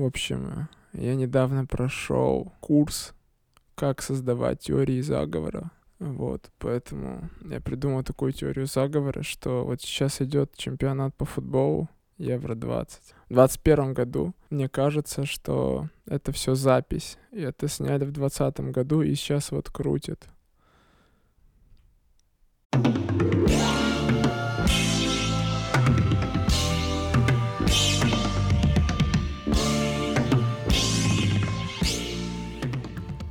В общем, я недавно прошел курс «Как создавать теории заговора». Вот, поэтому я придумал такую теорию заговора, что вот сейчас идет чемпионат по футболу, Евро-20. В 2021 году мне кажется, что это все запись. И это сняли в 2020 году и сейчас вот крутят.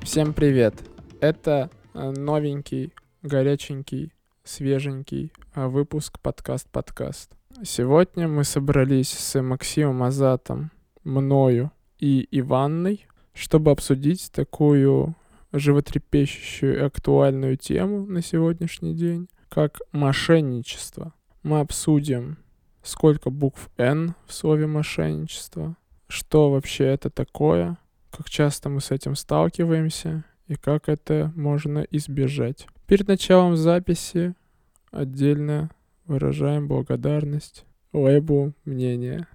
Всем привет! Это э, новенький, горяченький, свеженький э, выпуск подкаст-подкаст. Сегодня мы собрались с Максимом Азатом, мною и Иванной, чтобы обсудить такую животрепещущую и актуальную тему на сегодняшний день, как мошенничество. Мы обсудим, сколько букв «Н» в слове «мошенничество», что вообще это такое, как часто мы с этим сталкиваемся и как это можно избежать. Перед началом записи отдельно выражаем благодарность лейбу мнения.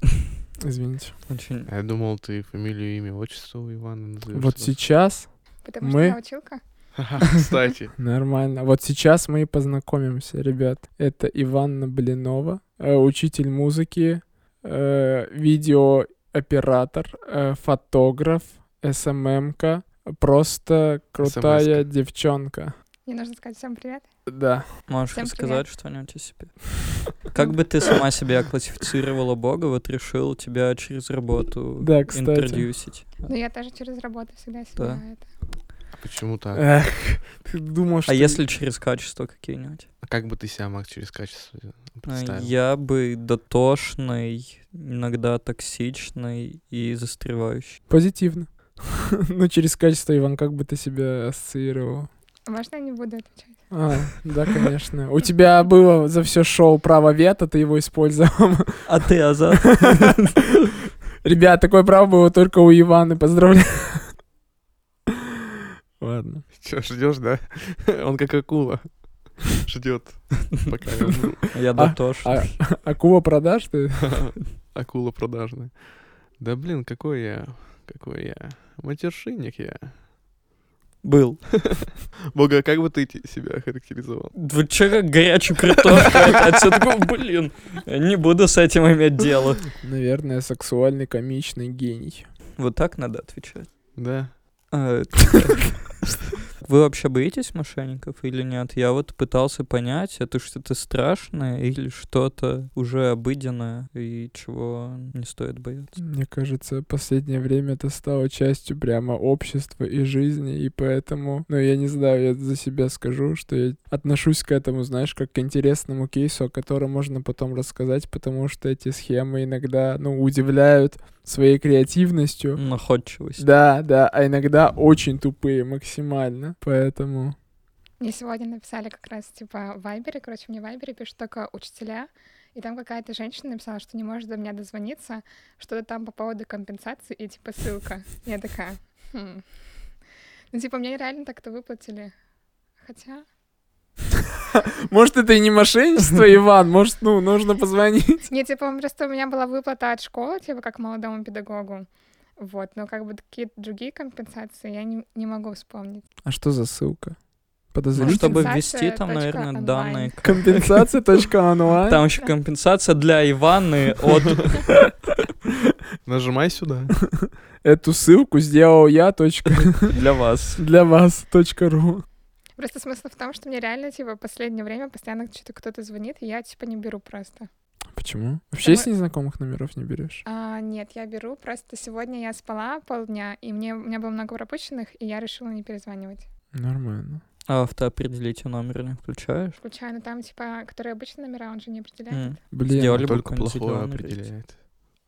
Извините. Очень. А Я думал, ты фамилию, имя, отчество у Ивана назовешь. Вот сейчас Потому Мы- что я училка. Кстати. нормально. Вот сейчас мы и познакомимся, ребят. Это Иванна Блинова, э, учитель музыки, э, видеооператор, э, фотограф, СММка, просто крутая SMS-ка. девчонка. Мне нужно сказать всем привет. Да. Можешь Всем рассказать что-нибудь о себе? Как бы ты сама себя классифицировала Бога, вот решил тебя через работу Да, кстати. интродюсить? Но я тоже через работу всегда себя Да. это. А почему так? Эх, ты думал, что... А если через качество какие-нибудь? А как бы ты себя мог через качество А, представил? Я бы дотошный, иногда токсичный и застревающий. Позитивно. Ну, через качество, Иван, как бы ты себя ассоциировал? А Можно я не буду отвечать? А, да, конечно. У тебя было за все шоу право вето, ты его использовал. А ты, Азат? Ребят, такое право было только у Иваны. Поздравляю. Ладно. Че, ждешь, да? Он как акула. Ждет, пока я умру. Я дотошный. А, акула продаж ты? Акула продажная. Да блин, какой я... Какой я... Матершинник я. Был. Бога, как бы ты себя характеризовал? Вы чё, как горячую картошку опять? Я такой, блин, не буду с этим иметь дело. Наверное, сексуальный комичный гений. Вот так надо отвечать. Да. А, Вы вообще боитесь мошенников или нет? Я вот пытался понять, это что-то страшное или что-то уже обыденное и чего не стоит бояться. Мне кажется, последнее время это стало частью прямо общества и жизни, и поэтому, ну, я не знаю, я за себя скажу, что я отношусь к этому, знаешь, как к интересному кейсу, о котором можно потом рассказать, потому что эти схемы иногда, ну, удивляют своей креативностью. Находчивость. Да, да, а иногда очень тупые максимально, поэтому... Мне сегодня написали как раз, типа, в Вайбере, короче, мне в Вайбере пишут только учителя, и там какая-то женщина написала, что не может до меня дозвониться, что-то там по поводу компенсации, и, типа, ссылка. Я такая, «Хм». Ну, типа, мне реально так-то выплатили. Хотя... Может, это и не мошенничество, Иван, может, ну, нужно позвонить. Не, типа, просто у меня была выплата от школы, типа, как молодому педагогу. Вот, но как бы какие-то другие компенсации я не, не могу вспомнить. А что за ссылка? Ну, Подозрительно. чтобы Компенсация ввести там, точка наверное, онлайн. данные. Компенсация.онлайн. Там еще компенсация для Иваны от... Нажимай сюда. Эту ссылку сделал я точка для вас. для вас точка ру. Просто смысл в том, что мне реально, типа, в последнее время постоянно что-то кто-то звонит, и я, типа, не беру просто. Почему? Вообще с Потому- незнакомых номеров не берешь? А, нет, я беру, просто сегодня я спала полдня, и мне, у меня было много пропущенных, и я решила не перезванивать. Нормально. А автоопределитель номер не включаешь? Включаю, но там, типа, которые обычные номера, он же не определяет. М. Блин, Сделали Только плохое определяет.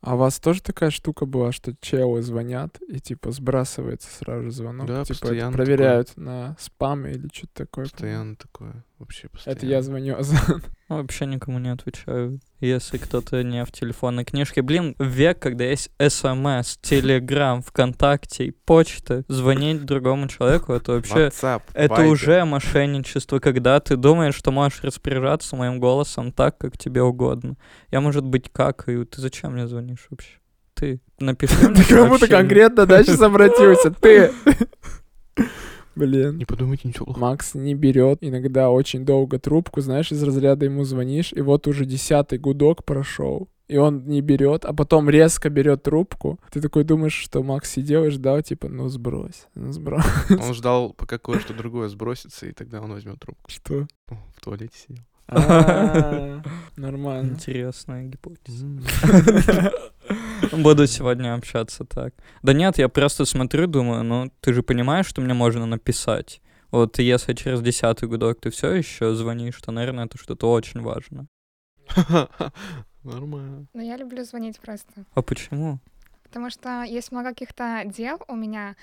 А у вас тоже такая штука была, что челы звонят и типа сбрасывается сразу звонок? Да, типа постоянно проверяют на спам или что-то такое. Постоянно такое. Вообще постоянно. Это я звоню Азан. Вообще никому не отвечаю. Если кто-то не в телефонной книжке. Блин, век, когда есть СМС, Телеграм, ВКонтакте и почта, звонить другому человеку, это вообще... WhatsApp, Это Viber. уже мошенничество, когда ты думаешь, что можешь распоряжаться моим голосом так, как тебе угодно. Я, может быть, какаю. Ты зачем мне звонишь вообще? ты. Напиши Ты мне кому-то конкретно, да, сейчас обратился? Ты! Блин. Не подумайте ничего плохого. Макс не берет иногда очень долго трубку, знаешь, из разряда ему звонишь, и вот уже десятый гудок прошел, и он не берет, а потом резко берет трубку. Ты такой думаешь, что Макс сидел и ждал, типа, ну сбрось, ну сбрось. Он ждал, пока кое-что другое сбросится, и тогда он возьмет трубку. Что? В туалете сидел. А, Нормально. Интересная гипотеза. Буду сегодня общаться так. Да нет, я просто смотрю, думаю, ну ты же понимаешь, что мне можно написать. Вот если через десятый гудок ты все еще звонишь, то, наверное, это что-то очень важно. Нормально. Но я люблю звонить просто. А почему? Потому что есть много каких-то дел у меня,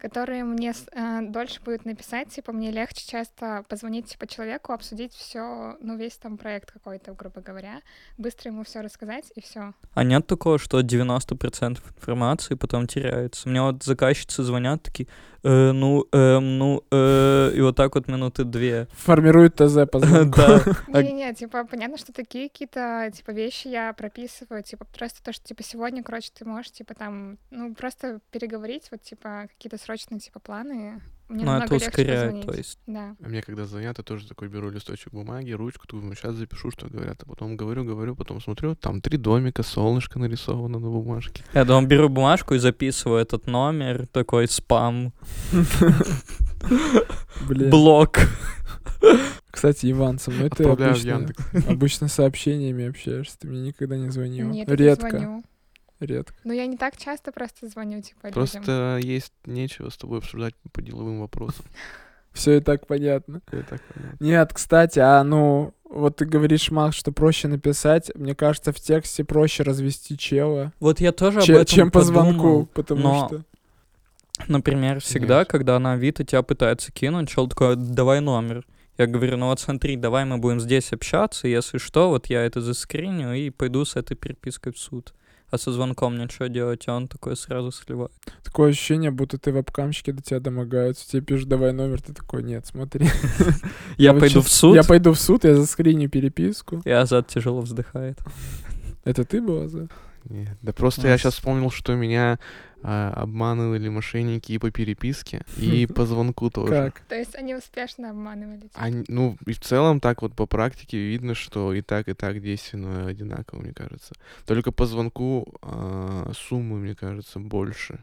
которые мне э, дольше будет написать, типа мне легче часто позвонить типа человеку, обсудить все, ну весь там проект какой-то, грубо говоря, быстро ему все рассказать и все. А нет такого, что 90% информации потом теряется? Мне вот заказчицы звонят такие, «Э, ну, эм, ну, э», и вот так вот минуты две. Формирует ТЗ по. Да. А- Не-не-не, типа понятно, что такие какие-то типа вещи я прописываю, типа просто то, что типа сегодня, короче, ты можешь типа там, ну просто переговорить, вот типа какие-то срочные типа планы. Мне Ну, намного это ускоряет, то есть. Да. А мне когда звонят, я тоже такой беру листочек бумаги, ручку, думаю, сейчас запишу, что говорят. А потом говорю, говорю, потом смотрю, там три домика, солнышко нарисовано на бумажке. Я дома беру бумажку и записываю этот номер, такой спам, блок. Кстати, Иван, со мной ты обычно, обычно сообщениями общаешься. Ты мне никогда не звонил. Нет, я не Редко. звоню. Редко. Но я не так часто просто звоню, типа, людям. Просто есть нечего с тобой обсуждать по деловым вопросам. Все и так понятно. Это так понятно. Нет, кстати, а ну, вот ты говоришь, Макс, что проще написать. Мне кажется, в тексте проще развести чела, Вот я тоже об че- этом чем по подумал. звонку, потому но- что... Например, всегда, Нет. когда на Авито тебя пытается кинуть, чел такой, давай номер. Я говорю, ну вот смотри, давай мы будем здесь общаться, если что, вот я это заскриню и пойду с этой перепиской в суд. А со звонком что делать? А он такой сразу сливает. Такое ощущение, будто ты вебкамщики до тебя домогаются. Тебе пишут, давай номер, ты такой, нет, смотри. Я пойду в суд, Я пойду в суд, я заскриню переписку. и Азат тяжело вздыхает. Это ты был, Аза? Нет, Да просто я сейчас вспомнил, что меня а, обманывали мошенники и по переписке, и по звонку тоже. Как? То есть они успешно обманывали. типа. Они- ну, и в целом так вот по практике видно, что и так, и так действенно одинаково, мне кажется. Только по звонку а, суммы, мне кажется, больше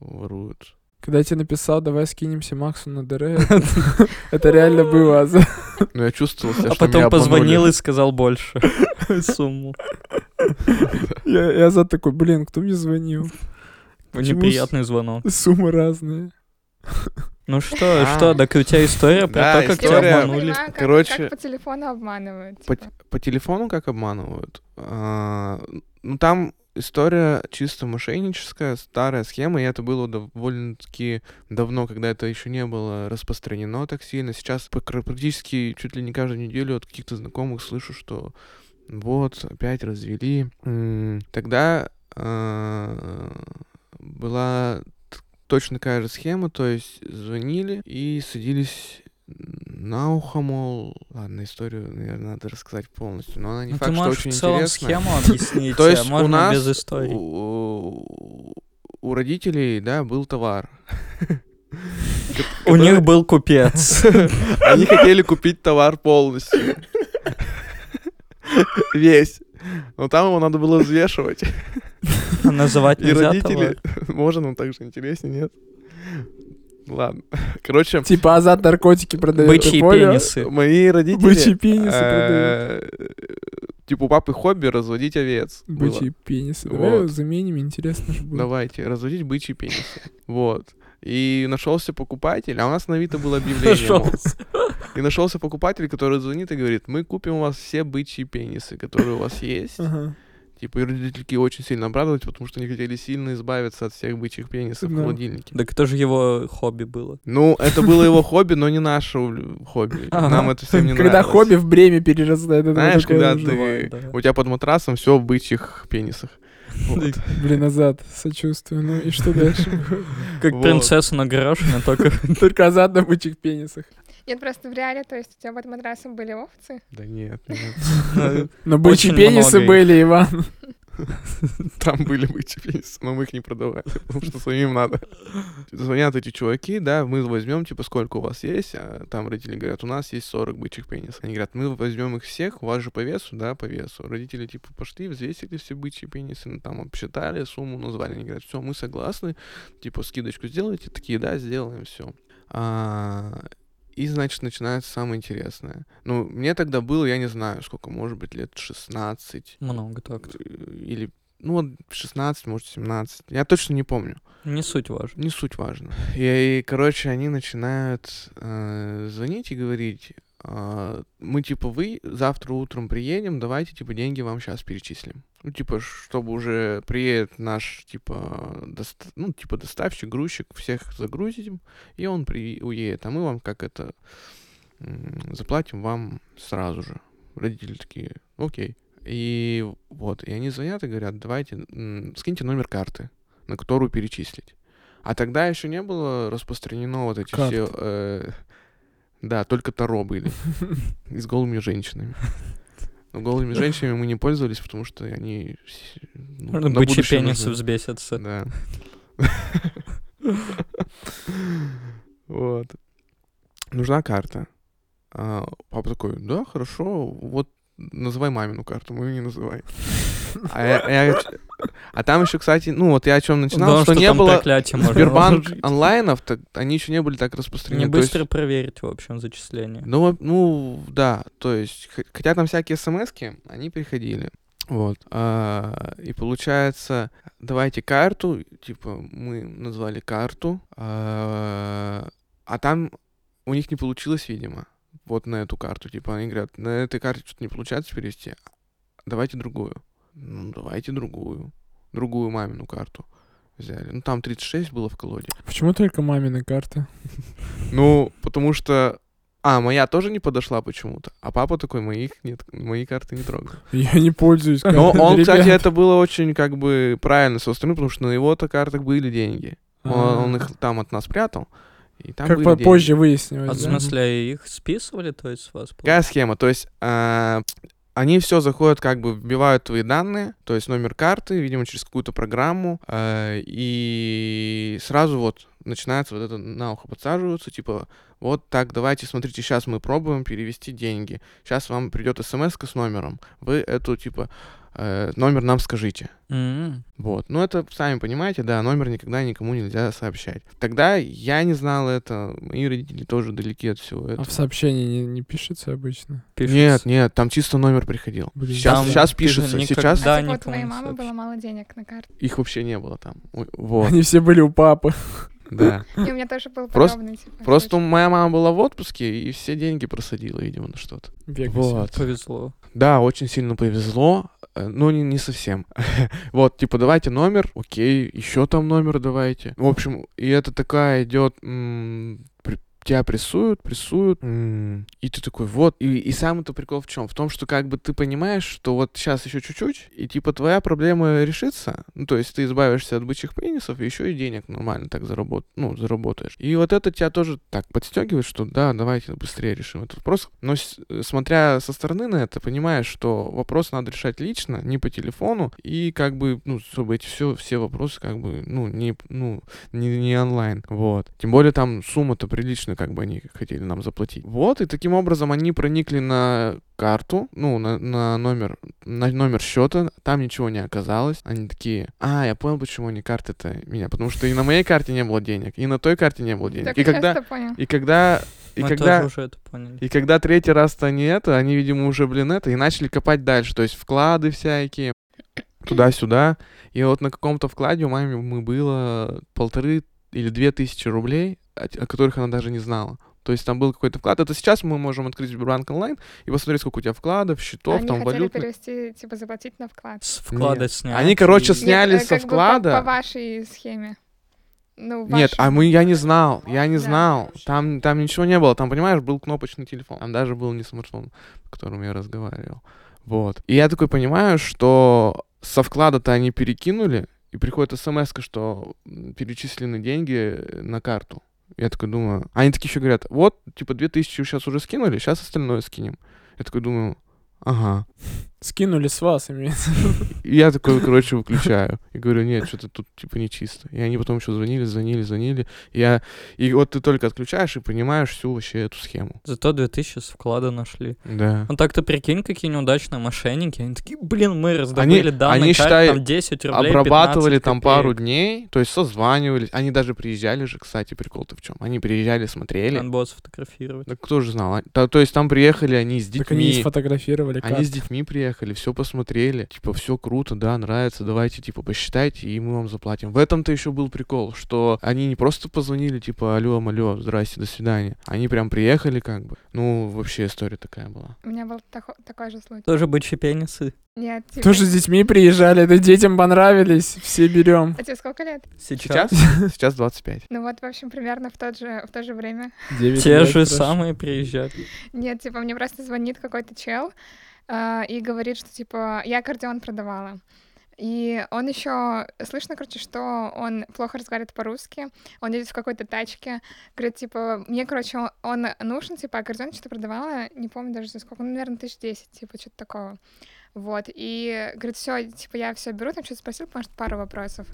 воруют. Когда я тебе написал, давай скинемся Максу на ДР, это- реально было. Но я чувствовал себя, А потом позвонил и сказал больше сумму. Я, я Азат такой, блин, кто мне звонил? Почему Неприятный звонок. Суммы разные. Ну что, А. что, так у тебя история про Да, то, как тебя история- Я обманули? понимаю, как, Короче- как по телефону обманывают. По, типа. по телефону как обманывают? А, ну, там история чисто мошенническая, старая схема, и это было довольно-таки давно, когда это еще не было распространено так сильно. Сейчас пр- практически чуть ли не каждую неделю от каких-то знакомых слышу, что вот, опять развели. Тогда а, была точно такая же схема, то есть звонили и садились на ухо, мол, ладно, историю, наверное, надо рассказать полностью, но она не Ну, ты факт, что можешь очень в целом интересная. схему объяснить, То есть у можно нас, без истории. у, у родителей, да, был товар. У них был купец. Они хотели купить товар полностью. Весь. Но там его надо было взвешивать. А Называть И нельзя родители... товар? Можно, но так же интереснее, нет? Ладно. Короче, Типа Азат наркотики продает. Бычьи пенисы. мои родители... Бычьи пенисы продают. э, Типа у папы хобби разводить овец. Бычьи пенисы. Давай заменим, интересно же будет. Давайте, разводить бычьи пенисы. Вот. И нашелся покупатель, а у нас на Авито было объявление. Нашелся. И нашелся покупатель, который звонит и говорит, мы купим у вас все бычьи пенисы, которые у вас есть. Типа, и родители очень сильно обрадовались, потому что они хотели сильно избавиться от всех бычьих пенисов в Да. холодильнике. Так это же его хобби было. Ну, это было его хобби, но не наше хобби. Ага. Нам это всем не Когда нравилось. хобби в бремя перерастает. Знаешь, когда ты... бывает, да. У тебя под матрасом все в бычьих пенисах. Вот. Блин, Азат, сочувствую. Ну и что дальше? Как Вот. принцесса на горошине, только Только Азат на бычьих пенисах. Нет, просто в реале, то есть у тебя под матрасом были овцы. Да нет, нет. Но бычьи пенисы были, Иван. Там были бычьи пенисы, но мы их не продавали, потому что самим надо. Звонят эти чуваки, да, мы возьмем, типа, сколько у вас есть, а там родители говорят, у нас есть 40 бычьих пенисов. Они говорят, мы возьмем их всех, у вас же по весу, да, по весу. Родители, типа, пошли, взвесили все бычьи пенисы, ну, там, обсчитали, сумму назвали. Они говорят, все, мы согласны, типа, скидочку сделайте. Такие, да, сделаем, все. И, значит, начинается самое интересное. Ну, мне тогда было, я не знаю, сколько, может быть, лет 16. Много так. Или, ну, вот 16, может, 17. Я точно не помню. Не суть важно. Не суть важно. И, и короче, они начинают э, звонить и говорить, э, мы, типа, вы завтра утром приедем, давайте, типа, деньги вам сейчас перечислим. Ну, типа, чтобы уже приедет наш, типа, доста- ну, типа, доставщик, грузчик, всех загрузим, и он при- уедет, а мы вам как это заплатим вам сразу же. Родители такие, окей. И вот, и они звонят и говорят, давайте, скиньте номер карты, на которую перечислить. А тогда еще не было распространено вот эти Карт. все... Э, да, только Таро были. И с голыми женщинами. Но голыми женщинами мы не пользовались, потому что они... Ну, на Бычьи пенисы взбесятся. Да. Вот. Нужна карта. А, папа такой, да, хорошо, вот называй мамину карту, мою не называй. А, я, я, а там еще, кстати, ну вот я о чем начинал, да, что, что не было Сбербанк онлайнов, так, они еще не были так распространены. Не быстро есть, проверить, в общем, зачисление. Ну, ну, да, то есть, хотя там всякие смс они приходили. Вот. А, и получается, давайте карту, типа, мы назвали карту, а, а там у них не получилось, видимо, вот на эту карту. Типа, они говорят, на этой карте что-то не получается перевести, давайте другую ну, давайте другую. Другую мамину карту взяли. Ну, там 36 было в колоде. Почему только мамины карты? Ну, потому что... А, моя тоже не подошла почему-то. А папа такой, моих нет, мои карты не трогал. Я не пользуюсь Но он, кстати, это было очень как бы правильно со стороны, потому что на его-то картах были деньги. Он, он их там от нас прятал. И там как позже выяснилось. А в смысле, их списывали, то есть с вас? Какая схема? То есть а, они все заходят, как бы вбивают твои данные, то есть номер карты, видимо, через какую-то программу, э, и сразу вот начинается вот это на ухо подсаживаются, типа, вот так, давайте, смотрите, сейчас мы пробуем перевести деньги, сейчас вам придет смс с номером, вы эту, типа, э, номер нам скажите. Mm-hmm. Вот. Ну, это, сами понимаете, да, номер никогда никому нельзя сообщать. Тогда я не знал это, мои родители тоже далеки от всего этого. А в сообщении не, не пишется обычно? Пишется. Нет, нет, там чисто номер приходил. Блин, сейчас, там сейчас пишется, сейчас... Да, типа, у твоей мамы было мало денег на карте. Их вообще не было там. Вот. Они все были у папы. Да. И у меня тоже был просто, подобный. Типа, просто моя мама была в отпуске и все деньги просадила, видимо, на что-то. Вот. Повезло. Да, очень сильно повезло. Э, ну, не, не совсем. вот, типа, давайте номер, окей, еще там номер давайте. В общем, и это такая идет тебя прессуют, прессуют, и ты такой, вот. И, и самый-то прикол в чем? В том, что как бы ты понимаешь, что вот сейчас еще чуть-чуть, и типа твоя проблема решится. Ну, то есть ты избавишься от бычьих пенисов, и еще и денег нормально так заработ... ну, заработаешь. И вот это тебя тоже так подстегивает, что да, давайте быстрее решим этот вопрос. Но с, смотря со стороны на это, понимаешь, что вопрос надо решать лично, не по телефону, и как бы, ну, чтобы эти все, все вопросы как бы, ну, не, ну, не, не онлайн. Вот. Тем более там сумма-то приличная как бы они хотели нам заплатить. Вот, и таким образом они проникли на карту, ну, на, на номер, на номер счета, там ничего не оказалось. Они такие, а, я понял, почему они карты-то меня, потому что и на моей карте не было денег, и на той карте не было денег. Так и когда, и когда, и Мы когда, уже это поняли. и когда третий раз-то они это, они, видимо, уже, блин, это, и начали копать дальше, то есть вклады всякие, туда-сюда. И вот на каком-то вкладе у мамы мы было полторы или две тысячи рублей, о которых она даже не знала. То есть там был какой-то вклад. Это сейчас мы можем открыть Сбербанк онлайн и посмотреть, сколько у тебя вкладов, счетов, Они там хотели валют. перевести, типа, заплатить на вклад. С вклада Нет. снять. Они, короче, сняли Нет, со вклада. Бы по, по вашей схеме. Ну, Нет, а мы, я не знал, я не да. знал. Там, там ничего не было. Там, понимаешь, был кнопочный телефон. Там даже был не смартфон, по которому я разговаривал. Вот. И я такой понимаю, что со вклада-то они перекинули, и приходит смс, что перечислены деньги на карту. Я такой думаю, они такие еще говорят, вот, типа, 2000 сейчас уже скинули, сейчас остальное скинем. Я такой думаю, ага. Скинули с вас, имеется. Я такой, короче, выключаю. И говорю, нет, что-то тут типа нечисто. И они потом еще звонили, звонили, звонили. Я... И вот ты только отключаешь и понимаешь всю вообще эту схему. Зато 2000 с вклада нашли. Да. Ну так-то прикинь, какие неудачные мошенники. Они такие, блин, мы раздобыли данные, они, карт, считай, там 10 рублей, Обрабатывали 15 там пару дней, то есть созванивались. Они даже приезжали же, кстати, прикол-то в чем. Они приезжали, смотрели. Надо было сфотографировать. Да кто же знал? То, то есть там приехали они с Так они детьми. сфотографировали Они с карты. детьми приехали, все посмотрели, типа, все круто, да, нравится, давайте, типа, посчитайте, и мы вам заплатим. В этом-то еще был прикол, что они не просто позвонили, типа, алло, алло, здрасте, до свидания. Они прям приехали, как бы. Ну, вообще история такая была. У меня был тако- такой же случай. Тоже бычьи пенисы. Нет, типа... Тоже с детьми приезжали, да детям понравились, все берем. А тебе сколько лет? Сейчас. Сейчас? Сейчас 25. Ну вот, в общем, примерно в, тот же, в то же время. Те же самые приезжали. Нет, типа, мне просто звонит какой-то чел а, и говорит, что, типа, я аккордеон продавала. И он еще, слышно, короче, что он плохо разговаривает по-русски, он едет в какой-то тачке, говорит, типа, мне, короче, он, он нужен, типа, аккордеон что-то продавала, не помню даже за сколько, ну, наверное, тысяч десять, типа, что-то такого. Вот, и говорит, все, типа, я все беру, там что-то спросил, может, пару вопросов.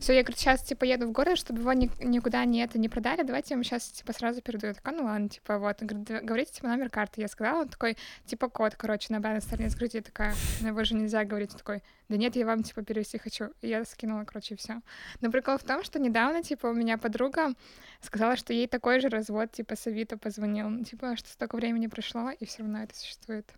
Все, я, говорит, сейчас, типа, еду в город, чтобы его ни- никуда не это не продали, давайте я ему сейчас, типа, сразу передаю. Я такая, ну ладно, типа, вот. Он говорит, «Да- говорите, типа, номер карты. Я сказала, он такой, типа, код, короче, на обратной стороне скрыть. Я такая, ну его же нельзя говорить. Он такой, да нет, я вам, типа, перевести хочу. И я скинула, короче, все. Но прикол в том, что недавно, типа, у меня подруга сказала, что ей такой же развод, типа, с Авито позвонил. Типа, что столько времени прошло, и все равно это существует.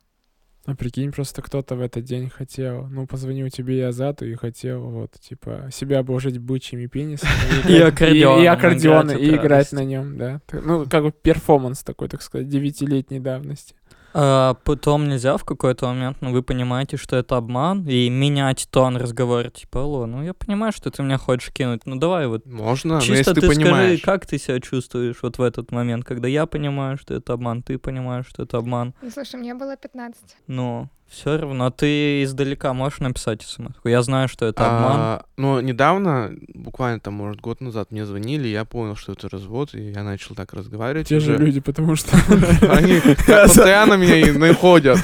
А прикинь, просто кто-то в этот день хотел, ну, позвонил тебе и Азату и хотел, вот, типа, себя обложить бычьими пенисами. И аккордеоном И, аккордеоны, играть и от играть на нем, да. Ну, как бы перформанс такой, так сказать, девятилетней давности. А потом нельзя в какой-то момент, ну, вы понимаете, что это обман, и менять тон разговора, типа, алло, ну, я понимаю, что ты меня хочешь кинуть, ну, давай вот Можно, но Чисто если ты ты понимаешь. скажи, как ты себя чувствуешь вот в этот момент, когда я понимаю, что это обман, ты понимаешь, что это обман, Ну, слушай, мне было 15. но все равно ты издалека можешь написать смс. Я знаю, что это обман. А, но недавно, буквально там, может, год назад мне звонили, я понял, что это развод, и я начал так разговаривать. Те же уже. люди, потому что... Они постоянно меня и находят.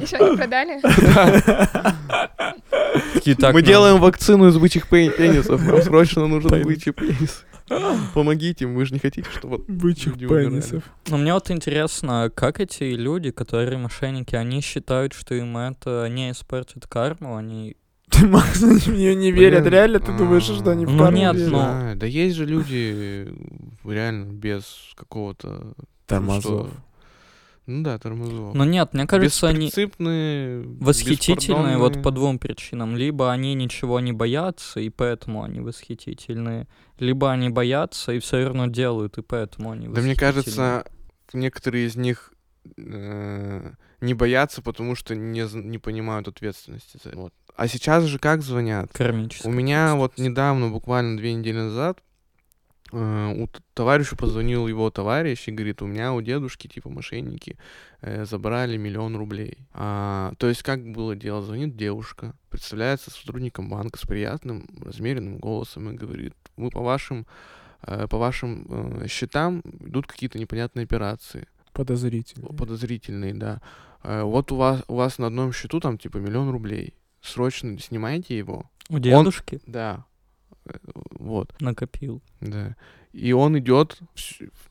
Еще не продали? Такие, «Так, Мы делаем вакцину из бычьих пен- пенисов. Нам срочно нужен бычий пенис. Помогите, вы же не хотите, чтобы... Бычьих пенисов. Ну, мне вот интересно, как эти люди, которые мошенники, они считают, что им это не испортит карму, они... Ты, Макс, они в нее не верят. Блин, Реально ты думаешь, что они в Ну карму нет, верят? ну- Да, да есть же люди реально без какого-то... Тормозов. Ну да, тормозов. Ну нет, мне кажется, они восхитительные вот по двум причинам. Либо они ничего не боятся, и поэтому они восхитительные, либо они боятся и все равно делают, и поэтому они Да мне восхитительные. кажется, некоторые из них э, не боятся, потому что не, не понимают ответственности за это. Вот. А сейчас же как звонят? Кармическая У меня вот недавно, буквально две недели назад, у т- товарищу позвонил его товарищ и говорит, у меня у дедушки, типа, мошенники э, забрали миллион рублей. А, то есть как было дело? Звонит девушка, представляется сотрудником банка с приятным, размеренным голосом и говорит, мы по вашим, э, по вашим э, счетам идут какие-то непонятные операции Подозрительно. подозрительные, да. Э, Вот у вас, у вас на одном счету там типа миллион рублей. Срочно снимайте его. У дедушки Да. Вот, накопил. да. И он идет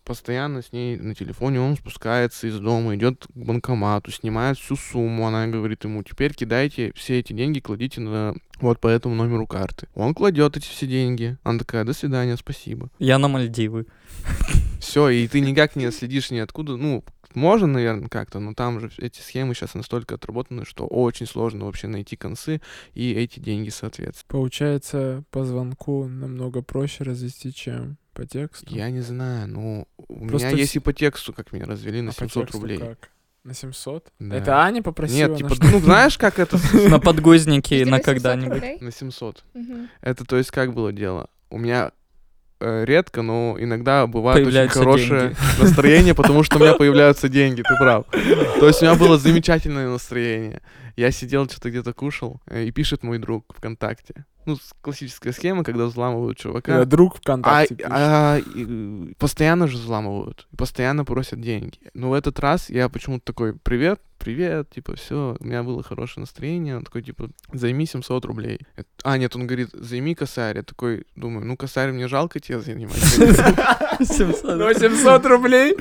постоянно с ней на телефоне, он спускается из дома, идет к банкомату, снимает всю сумму. Она говорит ему, теперь кидайте все эти деньги, кладите на вот по этому номеру карты. Он кладет эти все деньги. Она такая, до свидания, спасибо. Я на Мальдивы. Все, и ты никак не следишь ни откуда. Ну, можно, наверное, как-то, но там же эти схемы сейчас настолько отработаны, что очень сложно вообще найти концы и эти деньги, соответственно. Получается, по звонку намного проще развести, чем по тексту. Я не знаю, ну, у Просто меня есть и по тексту, как меня развели на А по 700 тексту рублей. как? На 700? Да. Это Аня попросила? Нет, типа, ну, знаешь, как это? На подгузники Тебе на 700 когда-нибудь. На 700. Мгм. Это, то есть, как было дело? У меня редко, но иногда бывает Появляются очень хорошее деньги. настроение, потому что у меня появляются деньги, ты прав. То есть у меня было замечательное настроение. Я сидел, что-то где-то кушал, э, и пишет мой друг ВКонтакте. Ну, классическая схема, когда взламывают чувака. Когда друг А, ВКонтакте пишет. а, и, постоянно же взламывают, постоянно просят деньги. Но в этот раз я почему-то такой, привет, привет, типа, все, у меня было хорошее настроение. Он такой, типа, займи 700 рублей. А, нет, он говорит, займи косарь. Я такой, думаю, ну, косарь мне жалко тебе занимать. 700. Ну, 700 рублей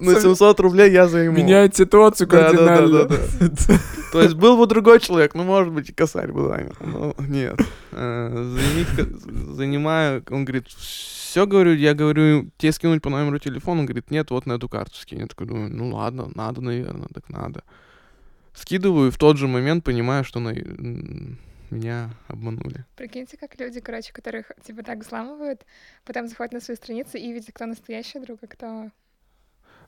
Ну, 700 рублей я займу. меняет ситуацию Да, да, да, кардинально. да. То есть был бы другой человек, ну, может быть, и косарь бы занял. Но нет. Э, Занимаю, он говорит, все, говорю, я говорю, тебе скинуть по номеру телефона, он говорит, нет, вот на эту карту скинь. Я такой думаю, ну ладно, надо, наверное, так надо. Скидываю, и в тот же момент понимаю, что на- меня обманули. Прикиньте, как люди, короче, которых типа так взламывают, потом заходят на свою страницу и видят, кто настоящий друг, а кто...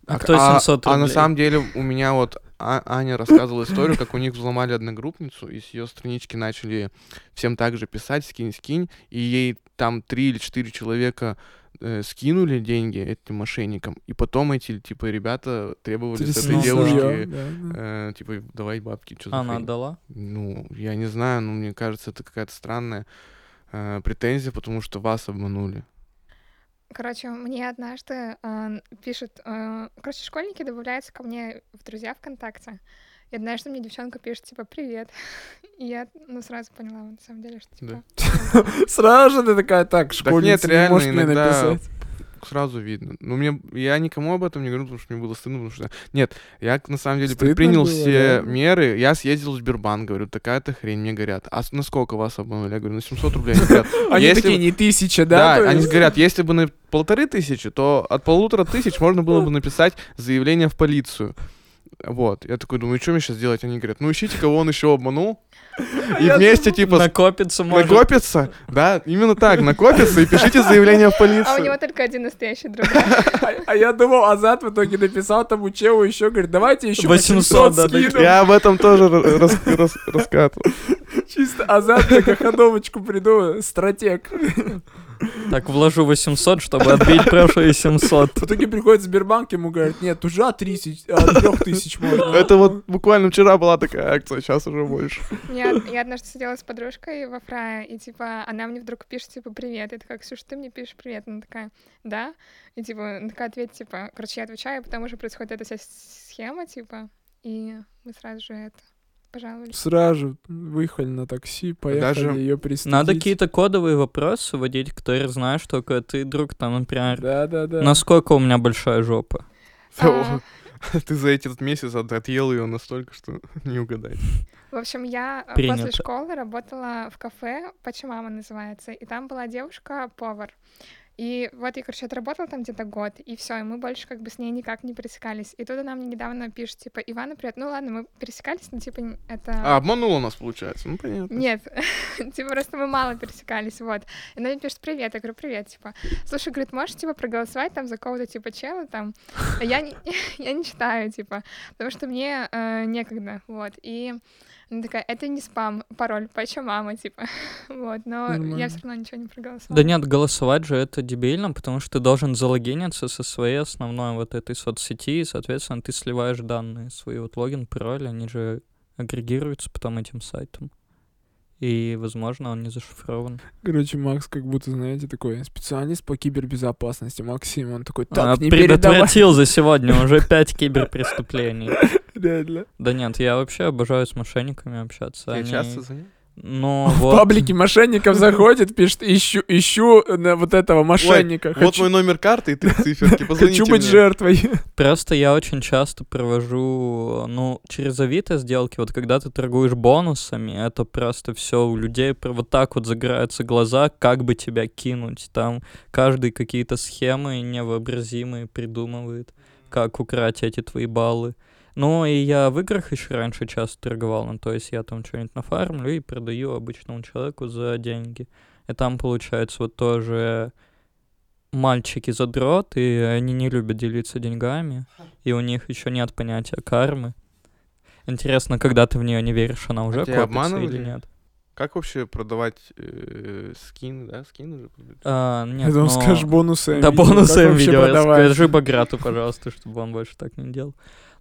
А кто 700 А на рублей? самом деле у меня вот А- Аня рассказывала историю, как у них взломали одногруппницу, и с ее странички начали всем также писать, скинь, скинь, и ей там три или четыре человека э, скинули деньги этим мошенникам, и потом эти, типа, ребята требовали с этой Интересно. девушки, Да, да. э, типа, давай бабки, что Она хрень?» отдала? Ну, я не знаю, но мне кажется, это какая-то странная э, претензия, потому что вас обманули. Короче, мне однажды э, пишут... э, короче, школьники добавляются ко мне в друзья ВКонтакте. И однажды мне девчонка пишет, типа, привет. И я, ну, сразу поняла, на самом деле, что, типа... Сразу же ты такая, так, школьница нет, не реально, может мне иногда сразу видно. Ну, мне, я никому об этом не говорю, потому что мне было стыдно, потому что... Нет, я на самом деле Стыдно предпринял было, все да? меры. Я съездил в Сбербанк, говорю, такая-то хрень, мне говорят. А на сколько вас обманули? Я говорю, на 700 рублей. Они такие, не тысяча, Да, да? они говорят, если бы на полторы тысячи, то от полутора тысяч можно было бы написать заявление в полицию. Вот, я такой думаю, что мне сейчас делать? Они говорят, ну ищите, кого он еще обманул. И вместе, типа, Накопится, может. накопится. Да, именно так, накопится и пишите заявление в А у полицию. него только один настоящий друг. А, я думал, Азат в итоге написал тому челу еще, говорит, давайте еще 800, да, да. Я об этом тоже ра- рас- рас- раскатывал. Чисто Азат многоходовочку придумал, стратег. Так, вложу 800, чтобы отбить прошлые 700. В итоге приходит в Сбербанк, ему говорят, нет, уже от, тысяч, от трех тысяч можно. Это вот буквально вчера была такая акция, сейчас уже больше. Я, я однажды сидела с подружкой во фрае, и, типа, она мне вдруг пишет, типа, привет. Я такая, Ксюша, ты мне пишешь привет? Она такая, да? И, типа, она такая, ответь, типа, короче, я отвечаю, и потом уже происходит эта вся схема, типа, и мы сразу же это пожаловались. Сразу выехали на такси, поехали Даже ее пристыдить. Надо какие-то кодовые вопросы вводить, которые знаешь только ты, друг, там, например, Да-да-да. насколько у меня большая жопа. А, Ты за этот месяц от- отъел ее настолько, что не угадать. В общем, я э, Принято. после школы работала в кафе, Пачамама называется, и там была девушка-повар. И вот я, короче, отработала там где-то год, и все, и мы больше как бы с ней никак не пересекались. И тут она мне недавно пишет, типа, Ивана, привет. Ну ладно, мы пересекались, но типа это... А, обманула нас, получается. Ну, понятно. Нет, типа просто мы мало пересекались, вот. И она мне пишет, привет, я говорю, привет, типа. Слушай, говорит, можешь, типа, проголосовать там за кого-то, типа, чела там? А Я не, я не читаю, типа, потому что мне э, некогда, вот. И она такая, это не спам, пароль, почему мама, типа, вот. Но Нормально. я все равно ничего не проголосовала. Да нет, голосовать же это дебильно, потому что ты должен залогиниться со своей основной вот этой соцсети, и, соответственно, ты сливаешь данные, свои вот логин, пароль, они же агрегируются потом этим сайтом. И, возможно, он не зашифрован. Короче, Макс как будто, знаете, такой специалист по кибербезопасности. Максим, он такой, А, так, не передавай. предотвратил за сегодня уже пять киберпреступлений. Реально. Да нет, я вообще обожаю с мошенниками общаться. Я Они- часто за ним. Ну, В вот. паблике мошенников заходит, пишет, ищу, ищу на вот этого мошенника. Вот хочу мой номер карты и три циферки. Позвоните хочу быть мне. жертвой. Просто я очень часто провожу, ну, через Авито сделки, вот когда ты торгуешь бонусами, это просто все у людей вот так вот загораются глаза, как бы тебя кинуть. Там каждый какие-то схемы невообразимые придумывает, как украть эти твои баллы. Ну, и я в играх еще раньше часто торговал, ну, то есть я там что-нибудь нафармлю и продаю обычному человеку за деньги. И там, получается, вот тоже мальчики задрот, и они не любят делиться деньгами, и у них еще нет понятия кармы. Интересно, когда ты в нее не веришь, она уже тебя копится или нет? Как вообще продавать э, скины, да? Скины же продают. А, нет, Я думал, но- скажешь бонусы. Да, бонусы видео. Скажи Баграту, пожалуйста, чтобы он больше так не делал.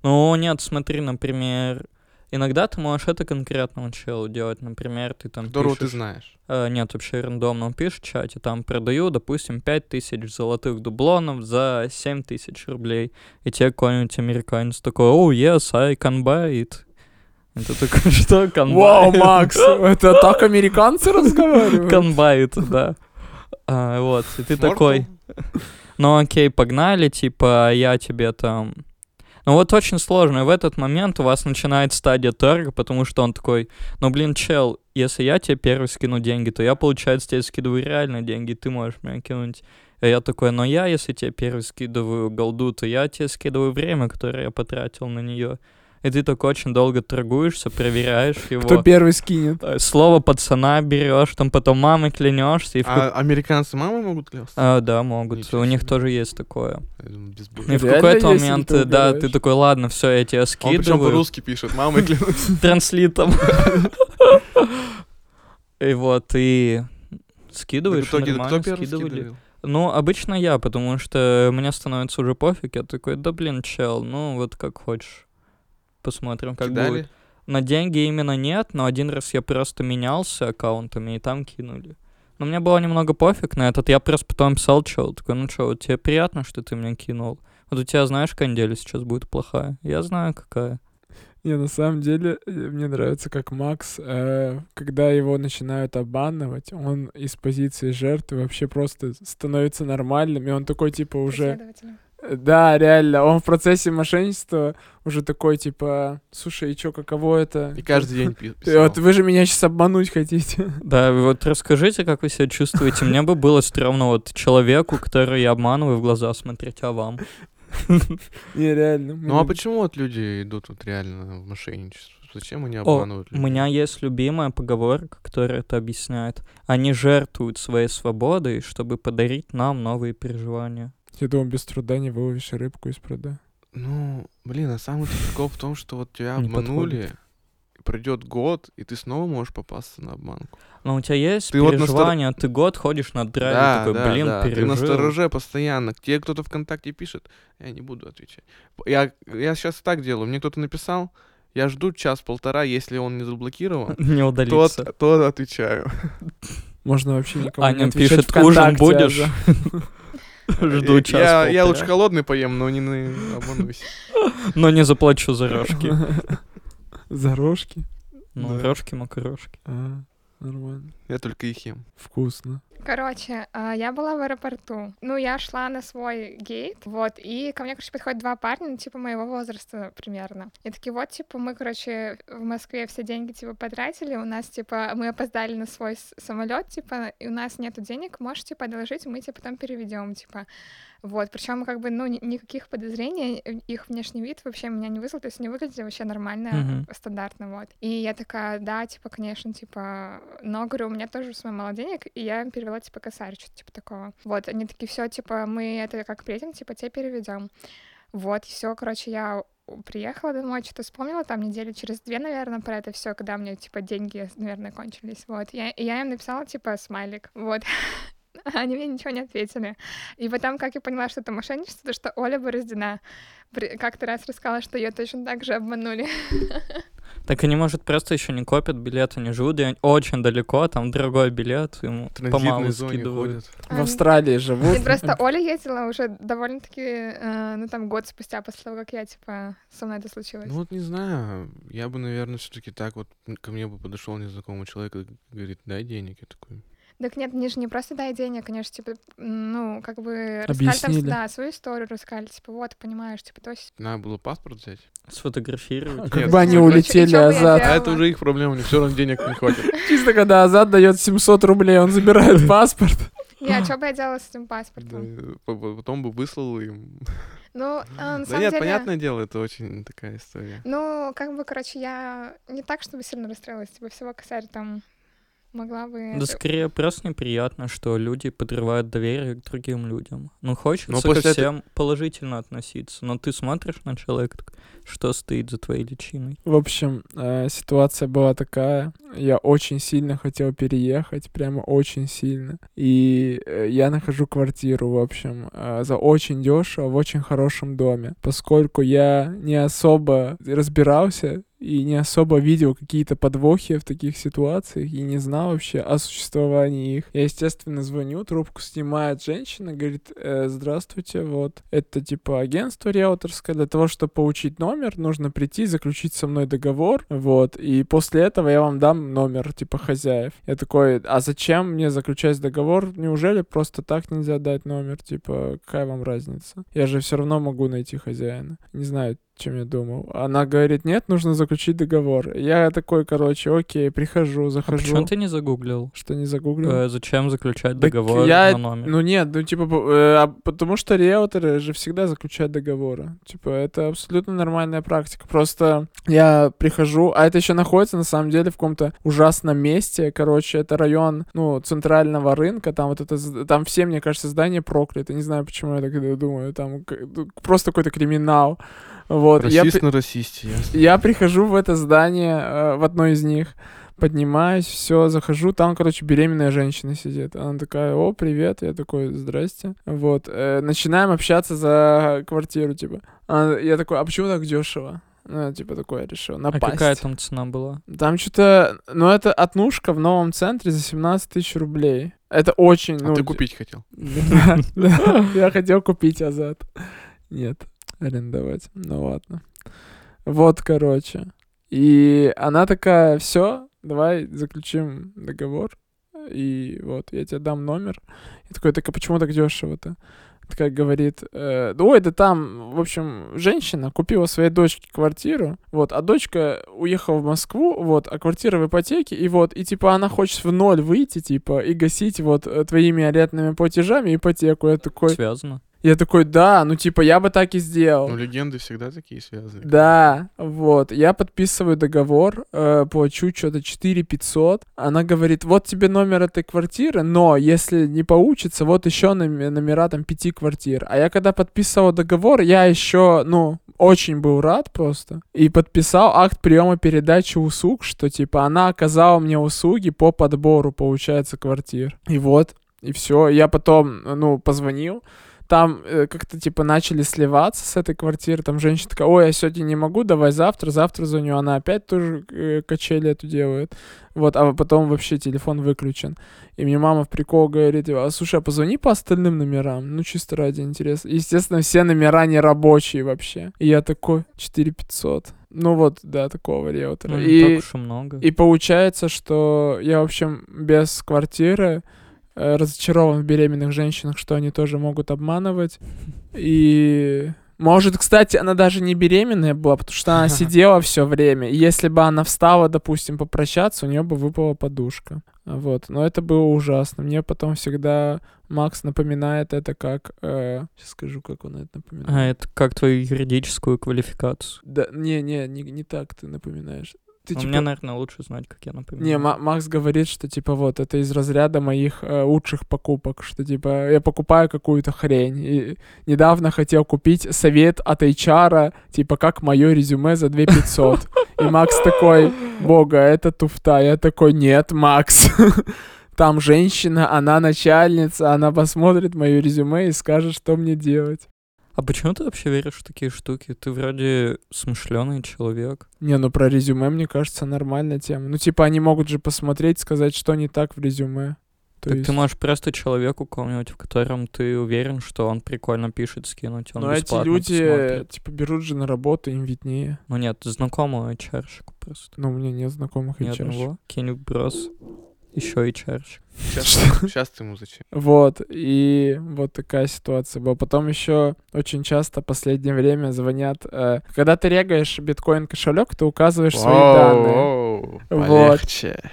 Ну, нет, смотри, например, Иногда ты можешь это конкретному челу делать. Например, ты там Которого ты пишешь... знаешь. э, нет, вообще рандомно он пишет в чате. Там продаю, допустим, 5000 золотых дублонов за 7000 рублей. И тебе какой-нибудь американец такой, oh, yes, I can buy it. Ты такой, что can Вау, buy it?» Макс, это так американцы разговаривают? It, да. А, вот, и ты такой, ну окей, погнали, типа, я тебе там... Ну вот очень сложно, и в этот момент у вас начинает стадия торга, потому что он такой, ну блин, чел, если я тебе первый скину деньги, то я, получается, тебе скидываю реально деньги, ты можешь меня кинуть. А я такой, но я, если тебе первый скидываю голду, то я тебе скидываю время, которое я потратил на нее. И ты так очень долго торгуешься, проверяешь его. Кто первый скинет? Э, Слово пацана берешь, там потом мамой клянешься, и в А американцы мамы могут клясться? а, да, могут. Ничего У них себе. тоже есть такое. И в какой-то момент, э, да, ты такой, ладно, все, я тебя Он причем скидываю. по-русски пишет, мамой клянусь. Транслитом. И вот, и скидываешь, итоге нормально кто первый скидывали. скидывал? Ну, обычно я, потому что мне становится уже пофиг, я такой, да блин, чел, ну вот как хочешь. Посмотрим, как Кидали? будет. На деньги именно нет, но один раз я просто менялся аккаунтами, и там кинули. Но мне было немного пофиг на этот. Я просто потом писал чел, такой, ну чё, вот тебе приятно, что ты меня кинул? Вот у тебя, знаешь, канделя сейчас будет плохая. Я знаю, какая. Не, на самом деле, э, мне нравится, как Макс, э, когда его начинают обманывать, он из позиции жертвы вообще просто становится нормальным, и он такой, типа, уже... Да, реально, он в процессе мошенничества уже такой, типа, слушай, и чё, каково это? И каждый день пи- писал. Вот вы же меня сейчас обмануть хотите. Да, вот расскажите, как вы себя чувствуете. Мне бы было стрёмно вот человеку, который я обманываю, в глаза смотреть, а вам? Не, реально. Ну а почему вот люди идут вот реально в мошенничество? Зачем они О, обманывают у людей? меня есть любимая поговорка, которая это объясняет. Они жертвуют своей свободой, чтобы подарить нам новые переживания. Я думаю, без труда не выловишь рыбку из пруда. Ну, блин, а самый прикол в том, что вот тебя Не обманули, пройдет год, и ты снова можешь попасться на обманку. Но у тебя есть Ты вот настор- переживания, ты год ходишь на драйве, такой, блин, да, ты пережил. на стороже постоянно. Тебе кто-то ВКонтакте пишет, я не буду отвечать. Я, я сейчас так делаю, мне кто-то написал, я жду час-полтора, если он не заблокирован, Не то, удалиться. от- то отвечаю. Можно вообще никому не Аня отвечать пишет, ужин будешь? Жду Я- час Я, я лучше холодный поем, но не на- обманусь. Но не заплачу за рожки. За рожки? Ну, Да. рожки, макарошки. А, нормально. Я только их ем. Вкусно. Короче, а, я была в аэропорту. Ну, я шла на свой гейт, вот, и ко мне, короче, подходят два парня, ну, типа, моего возраста примерно. И такие, вот, типа, мы, короче, в Москве все деньги, типа, потратили, у нас, типа, мы опоздали на свой самолет, типа, и у нас нету денег, можешь, типа, одолжить, мы тебе потом переведем, типа. Вот, причем, как бы, ну, ни- никаких подозрений, э, их внешний вид вообще меня не вызвал, то есть они выглядели вообще нормально, Мгм. стандартно, вот. И я такая, да, типа, конечно, типа, но, говорю, у меня тоже самое мало денег, и я перевела, типа, косарь, что-то типа такого. Вот, они такие, все, типа, мы это как приедем, типа, тебе переведем. Вот, все, короче, я приехала домой, что-то вспомнила там недели через две, наверное, про это все, когда меня, типа, деньги, наверное, кончились. Вот, я, я им написала, типа, смайлик, вот. Они мне ничего не ответили. И потом, как я поняла, что это мошенничество, то что Оля Бороздина как-то раз рассказала, что ее точно так же обманули. Так они, может, просто еще не копят билет, они живут где- очень далеко, там дорогой билет, ему помалу скидывают. ходят. В Австралии живут. И просто Оля ездила уже довольно-таки, э, ну, там, год спустя после того, как я, типа, со мной это случилось. Ну вот не знаю, я бы, наверное, все-таки так вот ко мне бы подошел незнакомый человек и говорит, дай денег. Я такой, Так нет, они же не просто дай денег, конечно, типа, ну, как бы рассказали там, да, свою историю рассказали, типа, вот, понимаешь, типа, то есть... надо было паспорт взять. Сфотографировать. Как бы они ну, улетели Азад. А это уже их проблема, у них все равно денег не хватит. Чисто когда Азад дает 700 рублей, он забирает паспорт. Не, а что бы я делала с этим Да, паспортом? по- по- Потом бы выслал им. Ну, э, на Да самом нет, деле... понятное дело, это очень такая история. Ну, как бы, короче, я не так, чтобы сильно расстроилась, типа, всего косарь там могла бы... Да это- скорее просто неприятно, что люди подрывают доверие к другим людям. Ну, хочется Но ко после этой- всем положительно относиться, но ты смотришь на человека, что стоит за твоей личиной. В общем, э, ситуация была такая. Я очень сильно хотел переехать, прямо очень сильно. И э, я нахожу квартиру, в общем, э, за очень дешево, в очень хорошем доме. Поскольку я не особо разбирался, и не особо видел какие-то подвохи в таких ситуациях и не знал вообще о существовании их. Я, естественно, звоню, трубку снимает женщина, говорит, «Э, здравствуйте, вот, это типа агентство риэлторское, для того, чтобы получить номер, нужно прийти, заключить со мной договор, вот, и после этого я вам дам номер, типа, хозяев. Я такой, а зачем мне заключать договор? Неужели просто так нельзя дать номер? Типа, какая вам разница? Я же все равно могу найти хозяина. Не знаю, чем я думал. Она говорит, нет, нужно заключить договор. Я такой, короче, окей, прихожу, А захожу. почему ты не загуглил? Что не загуглил? Э, зачем заключать Так договор я- на номер? Ну нет, ну типа, э, а потому что риэлторы же всегда заключают договоры. Типа, это абсолютно нормальная практика. Просто я прихожу, а это еще находится на самом деле в каком-то ужасном месте. Короче, это район, ну, центрального рынка. Там вот это, там все, мне кажется, здания прокляты. Не знаю, почему я так думаю. Там просто какой-то криминал. Вот. Я Расист при- на расисте, ясно. я прихожу в это здание, э, в одно из них, поднимаюсь, все, захожу, там, короче, беременная женщина сидит. Она такая, о, привет, я такой, здрасте. Вот, э, начинаем общаться за квартиру, типа. Она- я такой, а почему так дешево? Ну, типа, такое решил, А напасть. какая там цена была? Там что-то, ну, это однушка в новом центре за 17 тысяч рублей. Это очень, А ну... ты купить хотел. Я хотел купить Азат. Нет, арендовать. Ну ладно. Вот, короче. И она такая, все, давай заключим договор. И вот, я тебе дам номер. Я такой, так а почему так дешево-то? Такая говорит, э, ой, да там, в общем, женщина купила своей дочке квартиру, вот, а дочка уехала в Москву, вот, а квартира в ипотеке, и вот, и типа она хочет в ноль выйти, типа, и гасить вот э, твоими арендными платежами ипотеку. Я такой, Связано? Я такой, да, ну типа я бы так и сделал. Ну, легенды всегда такие связаны. Да, вот. Я подписываю договор, э, плачу что-то 4 500. Она говорит, вот тебе номер этой квартиры, но если не получится, вот еще номера там пяти квартир. А я когда подписывал договор, я еще, ну, очень был рад просто. И подписал акт приема передачи услуг, что типа она оказала мне услуги по подбору, получается, квартир. И вот, и все. Я потом, ну, позвонил, там э, как-то типа начали сливаться с этой квартиры. Там женщина такая, ой, я сегодня не могу, давай завтра, завтра звоню. Она опять тоже э, качели эту делает. Вот, а потом вообще телефон выключен. И мне мама в прикол говорит, а слушай, а позвони по остальным номерам. Ну, чисто ради интереса. Естественно, все номера не рабочие вообще. И я такой, 4500. Ну вот, да, такого риэлтора. Ну, и, так уж и много. и получается, что я, в общем, без квартиры разочарован в беременных женщинах, что они тоже могут обманывать. И может, кстати, она даже не беременная была, потому что она сидела все время. И если бы она встала, допустим, попрощаться, у нее бы выпала подушка. Вот. Но это было ужасно. Мне потом всегда Макс напоминает это как... э, сейчас скажу, как он это напоминает. А это как твою юридическую квалификацию? Да, не, не, не, не так ты напоминаешь. Ты, Ну, типа, Мне, наверное, лучше знать, как я напоминаю. Не, Ма- Макс говорит, что типа вот это из разряда моих э, лучших покупок, что типа я покупаю какую-то хрень. И недавно хотел купить совет от HR, типа как мое резюме за 2500. И Макс такой, бога, это туфта. Я такой, нет, Макс. Там женщина, она начальница, она посмотрит мое резюме и скажет, что мне делать. А почему ты вообще веришь в такие штуки? Ты вроде смышленый человек. Не, ну про резюме, мне кажется, нормальная тема. Ну, типа, они могут же посмотреть, сказать, что не так в резюме. То так есть... ты можешь просто человеку кого-нибудь, в котором ты уверен, что он прикольно пишет, скинуть, он Но эти бесплатно люди, посмотрит. типа, берут же на работу, им виднее. Ну нет, знакомого hr просто. Но у меня нет знакомых Ни HR. одного. Кенни Брос. Еще hr Сейчас, сейчас ты ему зачем? Вот, и вот такая ситуация была. Потом еще очень часто в последнее время звонят. э, когда ты регаешь биткоин кошелек, ты указываешь свои данные. Вот.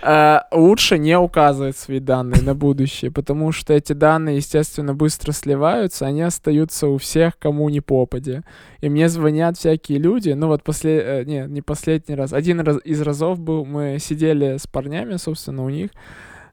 Э, лучше не указывать свои данные на будущее, потому что эти данные, естественно, быстро сливаются, они остаются у всех, кому не попадя. И мне звонят всякие люди, ну вот после, э, не, не последний раз, один раз из разов был, мы сидели с парнями, собственно, у них,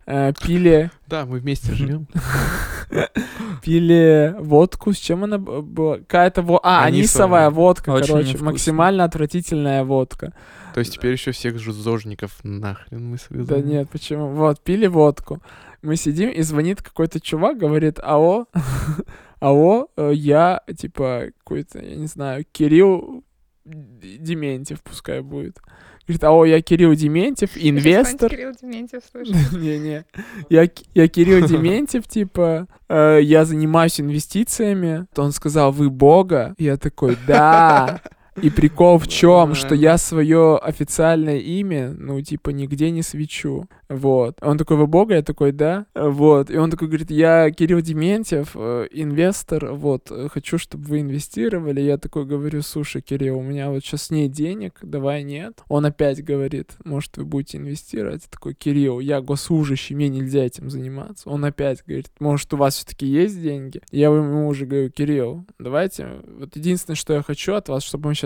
пили, Да, мы вместе живем. пили водку, с чем она была? Какая-то во... А, Анисовая. водка, короче, максимально отвратительная водка. То есть теперь еще всех зожников нахрен мы Да связали. нет, почему? Вот, пили водку. Мы сидим, и звонит какой-то чувак, говорит, алло, алло, э, я, типа, какой-то, я не знаю, Кирилл Дементьев пускай будет. Говорит, а о, я Кирилл Дементьев, инвестор. Кирилл Дементьев, слушай. Не-не. Я, я Кирилл Дементьев, типа, э, я занимаюсь инвестициями. То он сказал, вы бога? Я такой, да. И прикол в чем, что я свое официальное имя, ну, типа, нигде не свечу. Вот. Он такой, вы бога? Я такой, да. Вот. И он такой говорит, я Кирилл Дементьев, э, инвестор, вот, э, хочу, чтобы вы инвестировали. Я такой говорю, слушай, Кирилл, у меня вот сейчас нет денег, давай нет. Он опять говорит, может, вы будете инвестировать? Я такой, Кирилл, я госслужащий, мне нельзя этим заниматься. Он опять говорит, может, у вас все-таки есть деньги? Я ему уже говорю, Кирилл, давайте, вот единственное, что я хочу от вас, чтобы мы сейчас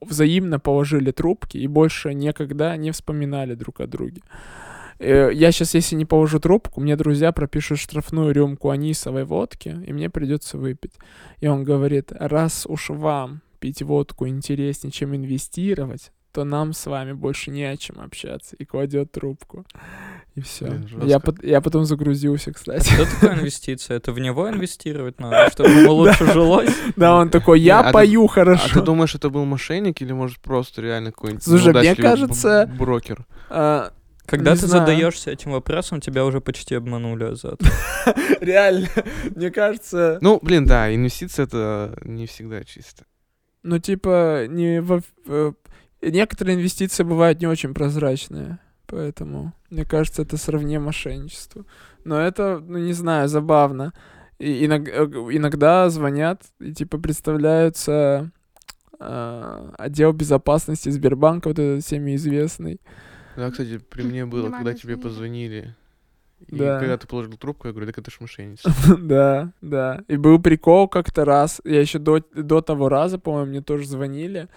взаимно положили трубки и больше никогда не вспоминали друг о друге. Э, Я сейчас, если не положу трубку, мне друзья пропишут штрафную рюмку анисовой водки, и мне придется выпить. И он говорит, раз уж вам пить водку интереснее, чем инвестировать, то нам с вами больше не о чем общаться. И кладет трубку. И все. Я, пот- я потом загрузился, А кстати. что такое инвестиция? Это в него инвестировать надо, чтобы ему лучше жилось? Да, он такой, я А пою А ты хорошо. думаешь, это был мошенник или, может, просто реально какой-нибудь Слушай, мне кажется- брокер? А, Когда Не ты знаю. задаешься этим вопросом, тебя уже почти обманули азат. Реально, мне кажется, Ну, блин, да, инвестиции это не всегда чисто. ну типа не во э, некоторые инвестиции бывают не очень прозрачные, поэтому мне кажется это сравнение мошенничеству. Но это, ну не знаю, забавно. И э, иногда звонят и типа представляются э, отдел безопасности Сбербанка, вот этот всеми известный. Да, кстати, при мне было, когда тебе звонили. позвонили. И Да. когда ты положил трубку, я говорю, так это ж мошенничество. Да, да. И был прикол как-то раз. Я еще до, до того раза, по-моему, мне тоже звонили.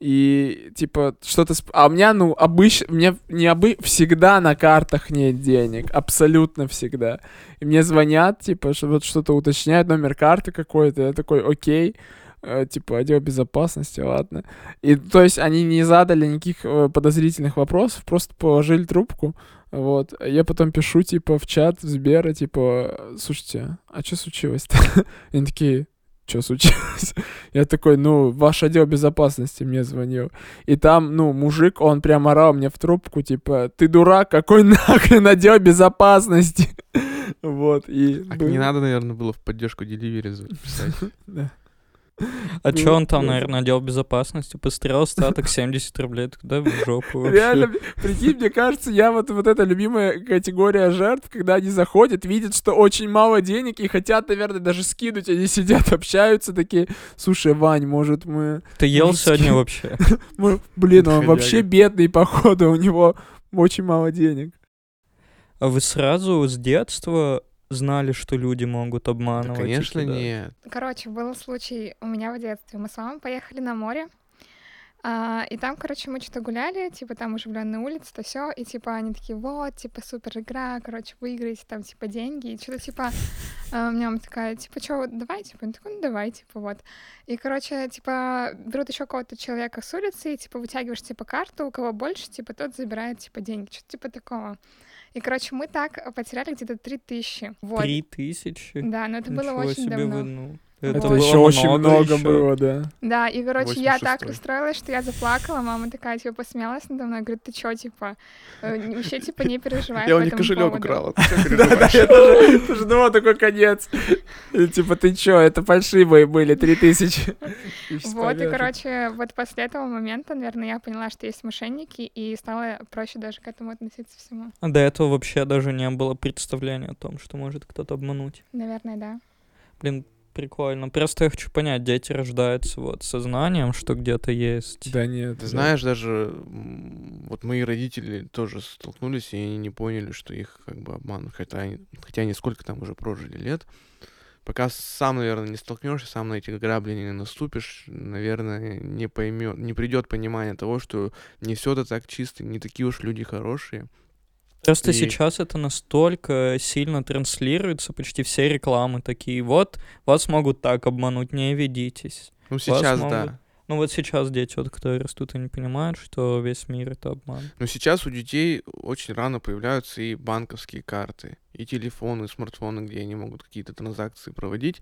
И типа что-то... А у меня, ну, обычно... Мне не обы... Всегда на картах нет денег. Абсолютно всегда. И мне звонят, типа, что вот что-то уточняют, номер карты какой-то. Я такой, окей. Э, Типа, отдел безопасности, ладно. И то есть они не задали никаких э, подозрительных вопросов, просто положили трубку. Вот. Я потом пишу, типа, в чат Сбера, типа, слушайте, а что случилось-то? Они такие, что случилось? Я такой, ну, ваш отдел безопасности мне звонил. И там, ну, мужик, он прям орал мне в трубку, типа, ты дурак, какой нахрен отдел безопасности? Вот, и... А не надо, наверное, было в поддержку Delivery за- писать. Да. А чё он там, наверное, отдел безопасности? Пострел остаток 70 рублей. Так Да, в жопу вообще. Реально, прикинь, мне кажется, я вот, вот эта любимая категория жертв, когда они заходят, видят, что очень мало денег и хотят, наверное, даже скинуть. Они сидят, общаются такие, слушай, Вань, может мы... Ты ел сегодня вообще? Блин, он вообще бедный, походу, у него очень мало денег. А вы сразу с детства знали, что люди могут Да, обманывать? и конечно, кидать? нет. Короче, был случай у меня в детстве. Мы с мамой поехали на море. а, и там, короче, мы что-то гуляли, типа там оживленная улица, то все, и типа они такие, вот, типа супер игра, короче, выиграете там типа деньги, и что-то типа а, у меня мама такая, типа, что, давай, типа, он такой, ну давай, типа, вот. И, короче, типа, берут еще кого-то человека с улицы, и, типа, вытягиваешь, типа, карту, у кого больше, типа, тот забирает, типа, деньги, что-то типа такого. И, короче, мы так потеряли где-то три тысячи. Вот. Три тысячи? Да, но это было Ничего очень себе давно. вы, ну. Это, было еще очень много много ещё. было, да. Да, и, короче, я так 86-й. расстроилась, что я заплакала. Мама такая, типа, посмеялась надо мной. Говорит, ты чё, типа, э, вообще, типа, не переживай Я у них кошелек поводу». украл. ты чё Да, да, переживаешь? я тоже, тоже думал, такой конец. Типа, ты чё, это фальшивые были, три тысячи. Вот, и, короче, вот после этого момента, наверное, я поняла, что есть мошенники, и стало проще даже к этому относиться всему. А до этого вообще даже не было представления о том, что может кто-то обмануть. Наверное, да. Блин, прикольно. Просто я хочу понять, дети рождаются вот со знанием, что где-то есть. Да нет. Ты да. знаешь, даже вот мои родители тоже столкнулись, и они не поняли, что их как бы обманут. Хотя они, хотя они сколько там уже прожили лет. Пока сам, наверное, не столкнешься, сам на эти грабли не наступишь, наверное, не поймет, не придет понимание того, что не все это так чисто, не такие уж люди хорошие. Просто И- сейчас это настолько сильно транслируется, почти все рекламы такие. Вот, вас могут так обмануть, не ведитесь. Ну, сейчас, могут. да. Ну вот сейчас дети, вот, которые растут, они понимают, что весь мир — это обман. Но сейчас у детей очень рано появляются и банковские карты, и телефоны, и смартфоны, где они могут какие-то транзакции проводить.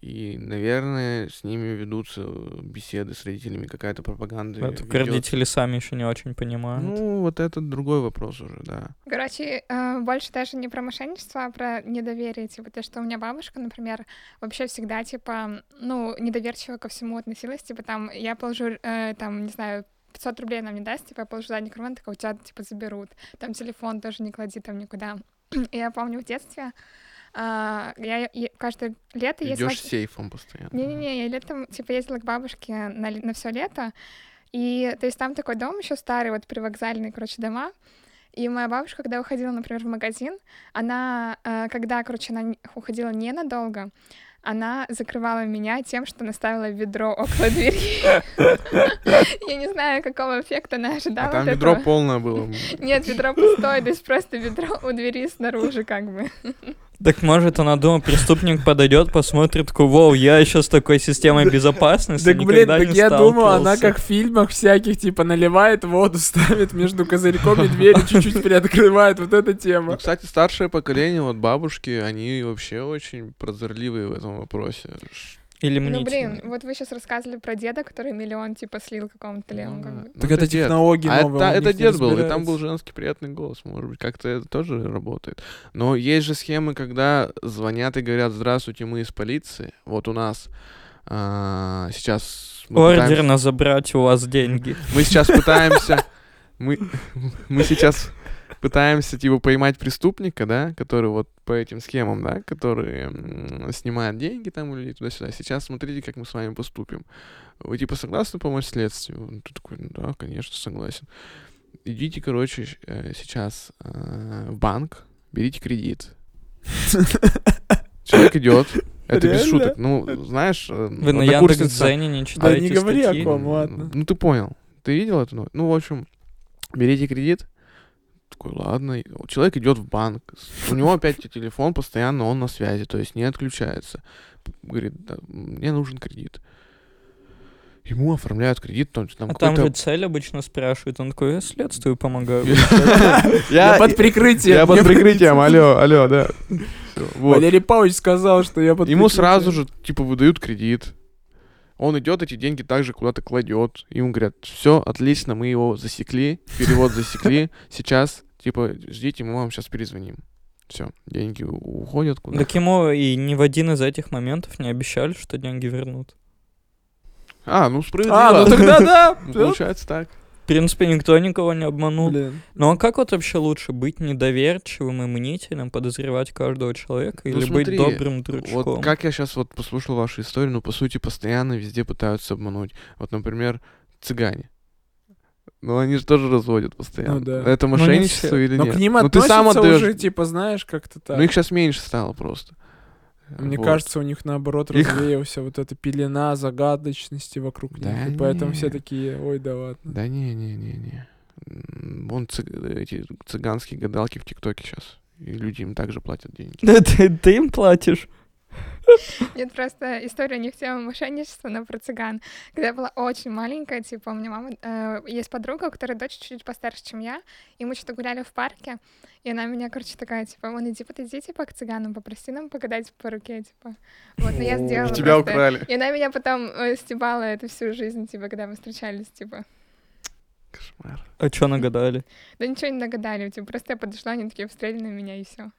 И, наверное, с ними ведутся беседы с родителями, какая-то пропаганда. Это ведётся. родители сами еще не очень понимают. Ну, вот это другой вопрос уже, да. Короче, э, больше даже не про мошенничество, а про недоверие. Типа, то, что у меня бабушка, например, вообще всегда, типа, ну, недоверчиво ко всему относилась. Типа, там, я положу, э, там, не знаю, 500 рублей она мне даст, типа, я положу задний карман, такая, у тебя, типа, заберут. Там телефон тоже не клади там никуда. И я помню в детстве, а, я е- каждое лето ездила... Идешь сейфом постоянно. Не-не-не, я летом, типа, ездила к бабушке на, на все лето, и, то есть, там такой дом еще старый, вот привокзальный, короче, дома, и моя бабушка, когда уходила, например, в магазин, она, э, когда, короче, она уходила ненадолго, она закрывала меня тем, что наставила ведро около двери. Я не знаю, какого эффекта она ожидала А там ведро полное было. Нет, ведро пустое, то есть просто ведро у двери снаружи, как бы. Так может она думала, преступник подойдет, посмотрит, такой, вау, я еще с такой системой безопасности Так, блин, так я думал, она сталкивался». как в фильмах всяких, типа, наливает воду, ставит между козырьком и дверью, чуть-чуть приоткрывает. Вот эта Ну, тема. кстати, старшее поколение, вот бабушки, они вообще очень прозорливые в этом вопросе. Или Ну, мнительные. блин, вот вы сейчас рассказывали про деда, который миллион, типа, слил какому-то левому, как бы. Ну, Так это дед. технологии А новые, это, это дед был, и там был женский приятный голос. Может быть, как-то это тоже работает. Но есть же схемы, когда звонят и говорят, здравствуйте, мы из полиции. Вот у нас а, сейчас... мы Ордер пытаемся- на забрать у вас деньги. Мы сейчас пытаемся... Мы, мы сейчас пытаемся, типа, поймать преступника, да, который вот по этим схемам, да, который снимает деньги там или туда-сюда. Сейчас смотрите, как мы с вами поступим. Вы, типа, согласны помочь следствию? Ты такой, ну да, конечно, согласен. Идите, короче, э, сейчас э, в банк, берите кредит. Человек идет. Это без Реально? шуток. Ну, знаешь, э, Вы на Яндекс.Дзене не Да читаете не говори о статьи? ком, ладно. ну, ты понял. Ты видел эту новость? Ну, в общем, берите кредит. Такой, ладно. Человек идет в банк. У него опять телефон постоянно, он на связи, то есть не отключается. Говорит, «Да, мне нужен кредит. Ему оформляют кредит, там, там А там же цель обычно спрашивает. Он такой, я следствию помогаю. Я под прикрытием. Я под прикрытием, алло, алло, да. Валерий Павлович сказал, что я под Ему сразу же, типа, выдают кредит. Он идет, эти деньги также куда-то кладет. Ему говорят, все, отлично, мы его засекли, перевод засекли. Сейчас, типа, ждите, мы вам сейчас перезвоним. Все, деньги уходят куда Так ему и ни в один из этих моментов не обещали, что деньги вернут. А, ну справедливо. А, ну тогда да. Да. Получается так. В принципе, никто никого не обманул. Блин. Ну а как вот вообще лучше, быть недоверчивым и мнительным, подозревать каждого человека Ну, или смотри, быть добрым дружком? Вот как я сейчас вот послушал вашу историю, ну, по сути, постоянно везде пытаются обмануть. Вот, например, цыгане. Ну, они же тоже разводят постоянно. Ну да. Это Ну, не мошенничество все. или Но нет? к ним ну, ты сам отдаешь. уже, типа, знаешь, как-то так. Ну, их сейчас меньше стало просто. Мне Вот. кажется, у них наоборот Их- развеялся вот эта пелена загадочности вокруг Да них. И поэтому все не. такие, ой, да ладно. Да не-не-не-не. Вон цыг- эти цыганские гадалки в ТикТоке сейчас. И люди им также платят деньги. Да ты, ты им платишь. Нет, просто история не в тему мошенничества, но про цыган. Когда я была очень маленькая, типа, у меня мама... э, есть подруга, у которой дочь чуть-чуть постарше, чем я, и мы что-то гуляли в парке, и она меня, короче, такая, типа, вон, иди подойди, типа, к цыганам, попроси нам погадать по руке, типа. Вот, но я О. сделала И тебя просто. украли. И она меня потом э, стебала эту всю жизнь, типа, когда мы встречались, типа. Кошмар. А чё нагадали? Да ничего не нагадали, типа, просто я подошла, они такие встретили на меня, и все.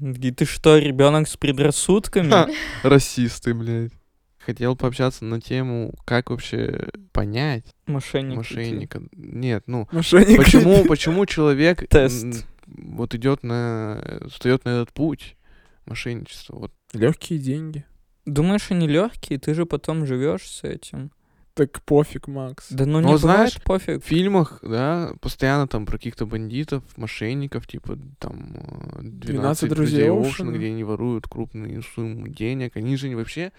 И ты что, ребенок с предрассудками? Ха. Расисты, блядь. Хотел пообщаться на тему, как вообще понять Мошенник. мошенника. Нет, ну, Мошенник. почему, почему человек Тест. вот идет на, встает на этот путь мошенничества? Вот Легкие деньги. Думаешь, они легкие, ты же потом живешь с этим. Так пофиг, Макс. Да ну Ну, не знаешь, пофиг. в фильмах, да, постоянно там про каких-то бандитов, мошенников, типа там э, 12, 12 друзей друзей Оушена, где они воруют крупные суммы денег. Они же вообще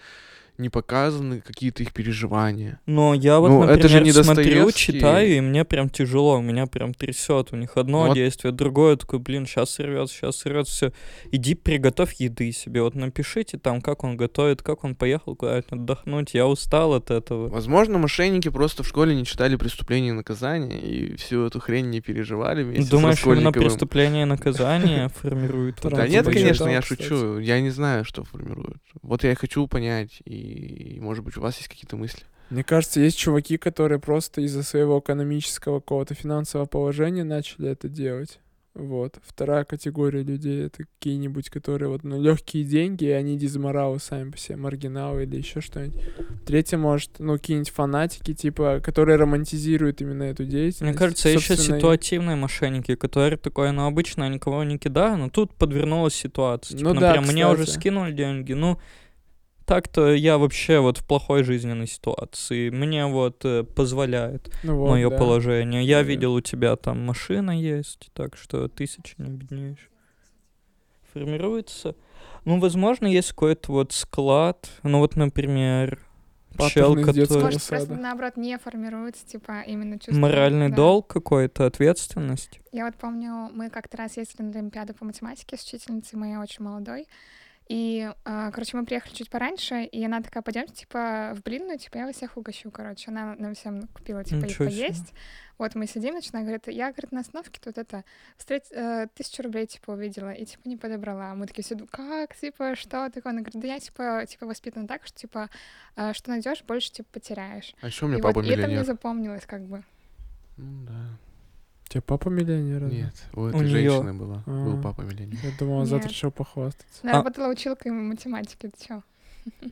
не показаны какие-то их переживания. Но я вот, Ну, например, это же не смотрю, читаю, и мне прям тяжело, меня прям трясет. У них одно Вот. действие, другое. Такой, блин, сейчас сорвется, сейчас сорвется, все. Иди приготовь еды себе. Вот напишите там, как он готовит, как он поехал куда-нибудь отдохнуть. Я устал от этого. Возможно, мошенники просто в школе не читали «Преступление и наказание» и всю эту хрень не переживали вместе Думаешь, именно преступление и наказание формирует? вот Да нет, типа конечно, я шучу. Я не знаю, что формирует. Вот я и хочу понять, и, может быть, у вас есть какие-то мысли? Мне кажется, есть чуваки, которые просто из-за своего экономического какого-то финансового положения начали это делать. Вот. Вторая категория людей это какие-нибудь, которые вот, ну, легкие деньги, и они дизморалы сами по себе, маргиналы или еще что-нибудь. Третье, может, ну, какие-нибудь фанатики, типа, которые романтизируют именно эту деятельность. Мне кажется, еще Собственно, и- ситуативные мошенники, которые такое, ну, обычно я никого не кидаю, но тут подвернулась ситуация. Ну Типа, да, например, мне уже скинули деньги, ну, так-то я вообще вот в плохой жизненной ситуации. Мне вот э, позволяет ну, вот, мое да. положение. Я Да. видел, у тебя там машина есть, так что тысячи не беднеешь. Формируется. Ну, возможно, есть какой-то вот склад. Ну, вот, например, чел, который... Может, просто наоборот не формируется, типа, именно чувство. Моральный да. долг какой-то, ответственность. Я вот помню, мы как-то раз ездили на Олимпиаду по математике с учительницей моей очень молодой. И, а, короче, мы приехали чуть пораньше, и она такая, пойдемте, типа, в блинную, типа, я вас всех угощу, короче. Она нам всем купила, типа, и Ничего себе. поесть. Вот мы сидим, она говорит, я, говорит, на остановке тут это, встреч- э, тысячу рублей, типа, увидела, и, типа, не подобрала. Мы такие все, как, типа, что такое? Она говорит, да я, типа, типа, воспитана так, что, типа, э, что найдешь, больше, типа, потеряешь. А еще у меня и папа вот и это мне миллионер. запомнилось, как бы. Ну да. У тебя папа миллионер? Нет, у этой неё- женщины была. Был А. папа миллионер. Я думал, он завтра Нет. решил похвастаться. Она А- работала училкой математики, ты чё?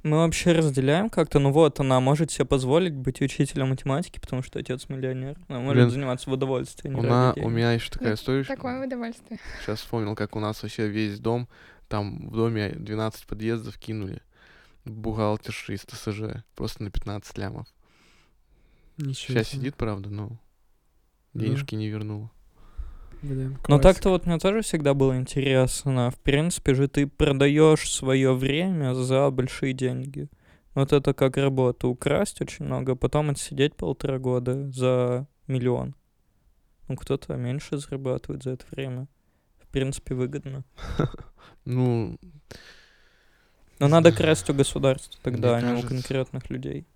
Мы вообще разделяем как-то, ну вот, она может себе позволить быть учителем математики, потому что отец миллионер. Она может Блин, заниматься в удовольствие. не У, на- у меня еще такая история. что- Такое удовольствие. Сейчас вспомнил, как у нас вообще весь дом, там в доме 12 подъездов кинули. Бухгалтерши из ТСЖ. Просто на 15 лямов. Ничего Сейчас себе. сидит, правда, но Да. денежки не вернула. Блин, Но так-то вот мне тоже всегда было интересно. В принципе же ты продаешь свое время за большие деньги. Вот это как работа. Украсть очень много, а потом отсидеть полтора года за миллион. Ну, кто-то меньше зарабатывает за это время. В принципе, выгодно. Ну, Но надо красть у государства тогда, а не у конкретных людей.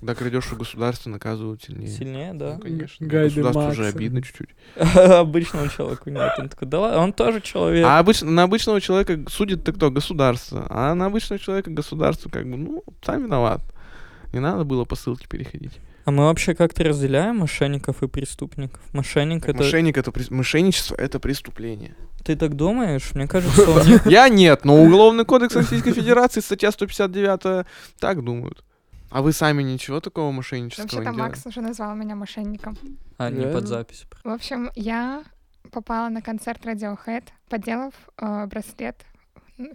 Когда крадешь у государства, наказывают сильнее. Сильнее, Ну, да? конечно. Гайды Государству уже Макса. обидно чуть-чуть. Обычному человеку нет. Он такой, да ладно, он тоже человек. А обычно, на обычного человека судит ты кто? Государство. А на обычного человека государство как бы, ну, сам виноват. Не надо было по ссылке переходить. А мы вообще как-то разделяем мошенников и преступников? Мошенник это... Мошенник это мошенничество это преступление. Ты так думаешь? Мне кажется. Я нет, но Уголовный кодекс Российской Федерации, статья 159, так думают. А вы сами ничего такого мошеннического Вообще-то не делали? Макс уже назвал меня мошенником. А, не под запись. В общем, я попала на концерт Radiohead, поделав э, браслет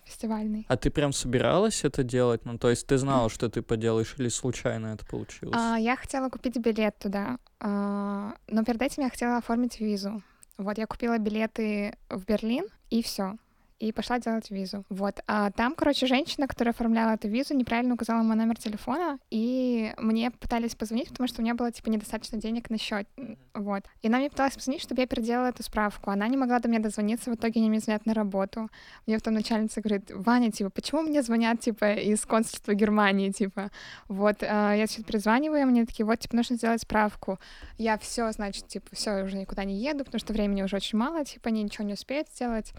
фестивальный. А ты прям собиралась это делать? Ну, то есть ты знала, что ты поделаешь, или случайно это получилось? А, я хотела купить билет туда, а, но перед этим я хотела оформить визу. Вот, я купила билеты в Берлин, и все. И пошла делать визу. Вот. А там, короче, женщина, которая оформляла эту визу, неправильно указала мой номер телефона, и мне пытались позвонить, потому что у меня было, типа, недостаточно денег на счет. Вот. И она мне пыталась позвонить, чтобы я переделала эту справку. Она не могла до меня дозвониться, в итоге они мне звонят на работу. Мне потом начальница говорит, Ваня, типа, почему мне звонят, типа, из консульства Германии, типа? Вот, а, я сейчас перезваниваю, мне такие, вот, типа, нужно сделать справку. Я все, значит, типа, все, уже никуда не еду, потому что времени уже очень мало, типа, они ничего не успеют сделать.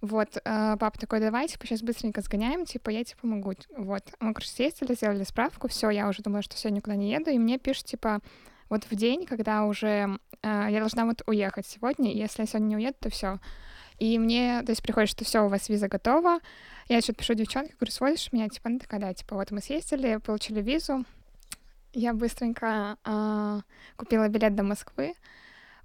Вот, а, папа такой, давай, типа, сейчас быстренько сгоняем, типа, я тебе помогу. Вот, мы, короче, съездили, сделали справку, все, я уже думала, что все, никуда не еду, и мне пишут, типа, вот в день, когда уже а, я должна вот уехать сегодня, и если я сегодня не уеду, то все. И мне, то есть, приходит, что все, у вас виза готова. Я что-то пишу девчонке, говорю, сводишь меня? Типа, ну такая, да, типа, вот мы съездили, получили визу. Я быстренько а, купила билет до Москвы.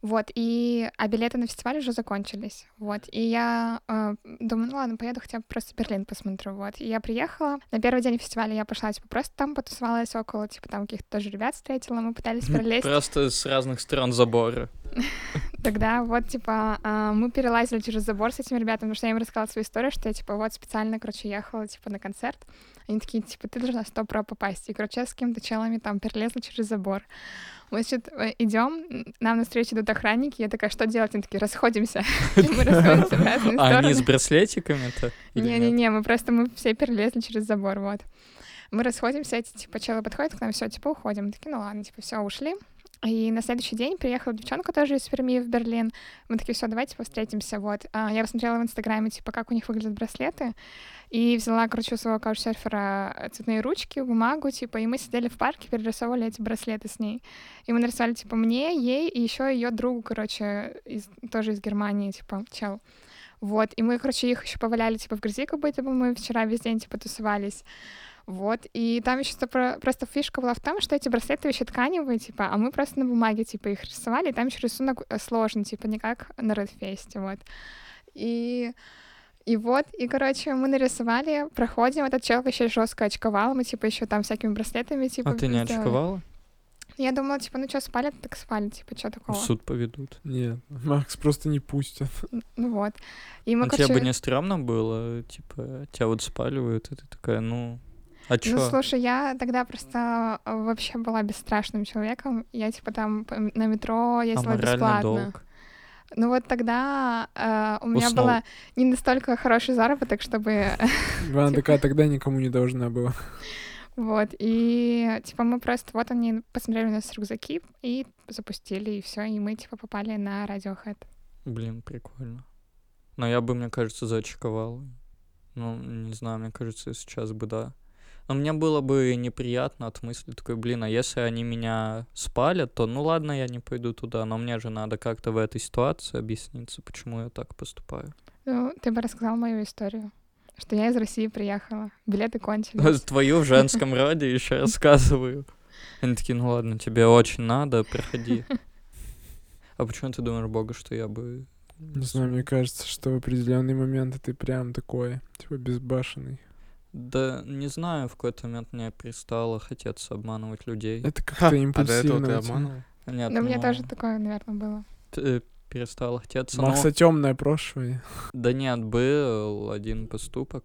Вот, и... А билеты на фестиваль уже закончились. Вот, и я а, думаю, ну ладно, поеду хотя бы просто Берлин посмотрю. Вот, и я приехала. На первый день фестиваля я пошла, типа, просто там потусовалась около, типа, там каких-то тоже ребят встретила, мы пытались пролезть. Просто с разных сторон забора. Тогда вот, типа, а, мы перелазили через забор с этими ребятами, потому что я им рассказала свою историю, что я, типа, вот специально, короче, ехала, типа, на концерт. Они такие, типа, ты должна сто про попасть. И, короче, я с какими-то челами там перелезла через забор. Мы, значит, идем, нам навстречу идут охранники, я такая, что делать? Они такие, расходимся. Мы расходимся в разные А они с стороны. браслетиками-то? Не-не-не, мы просто, мы все перелезли через забор, вот. Мы расходимся, эти, типа, челы подходят к нам, все, типа, уходим. Такие, ну ладно, типа, все, ушли. И на следующий день приехала девчонка тоже из Перми в Берлин. Мы такие, все, давайте повстретимся, вот. А, Я посмотрела в Инстаграме, типа, как у них выглядят браслеты, и взяла, короче, у своего каучсерфера цветные ручки, бумагу, типа, и мы сидели в парке, перерисовывали эти браслеты с ней. И мы нарисовали, типа, мне, ей и еще ее другу, короче, из, тоже из Германии, типа, чел. Вот, и мы, короче, их еще поваляли, типа, в грязи, как будто бы мы вчера весь день, типа, тусовались. Вот, и там еще просто фишка была в том, что эти браслеты еще тканевые, типа, а мы просто на бумаге, типа, их рисовали, и там еще рисунок э, сложный, типа, не как на Редфесте, вот. И и вот, и, короче, мы нарисовали, проходим, этот человек еще жестко очковал, мы, типа, еще там всякими браслетами, типа, А ты не сделали. очковала? Я думала, типа, ну что, спалят, так спалят, типа, что В такого. суд поведут. Нет, Макс просто не пустят. Ну вот. И мы, Ну, короче... тебе бы не стрёмно было, типа, тебя вот спаливают, и ты такая, ну, а чё? Ну, слушай, я тогда просто э, вообще была бесстрашным человеком. Я, типа, там на метро ездила Аморальный бесплатно. долг. Ну вот тогда э, у меня Уснул. было не настолько хороший заработок, чтобы... Иван Типа. такая тогда никому не должна была. вот. И, типа, мы просто... Вот они посмотрели на нас рюкзаки и запустили, и все, и мы, типа, попали на Radiohead. Блин, прикольно. Но я бы, мне кажется, зачековал. Ну, не знаю, мне кажется, сейчас бы да. Но мне было бы неприятно от мысли такой, блин, а если они меня спалят, то ну ладно, я не пойду туда, но мне же надо как-то в этой ситуации объясниться, почему я так поступаю. Ну, ты бы рассказал мою историю. Что я из России приехала. Билеты кончились. Твою в женском роде еще рассказываю. Они такие, ну ладно, тебе очень надо, проходи. А почему ты думаешь, Бога, что я бы... Не знаю, мне кажется, что в определенный момент ты прям такой, типа, безбашенный. Да не знаю, в какой-то момент мне перестало хотеться обманывать людей. Это как-то а до импульсивно. этого ты у тебя. обманывал? Нет, Но мне тоже такое, наверное, было. п- э, перестало хотеться. но- Макса темное прошлое. Да нет, был один поступок,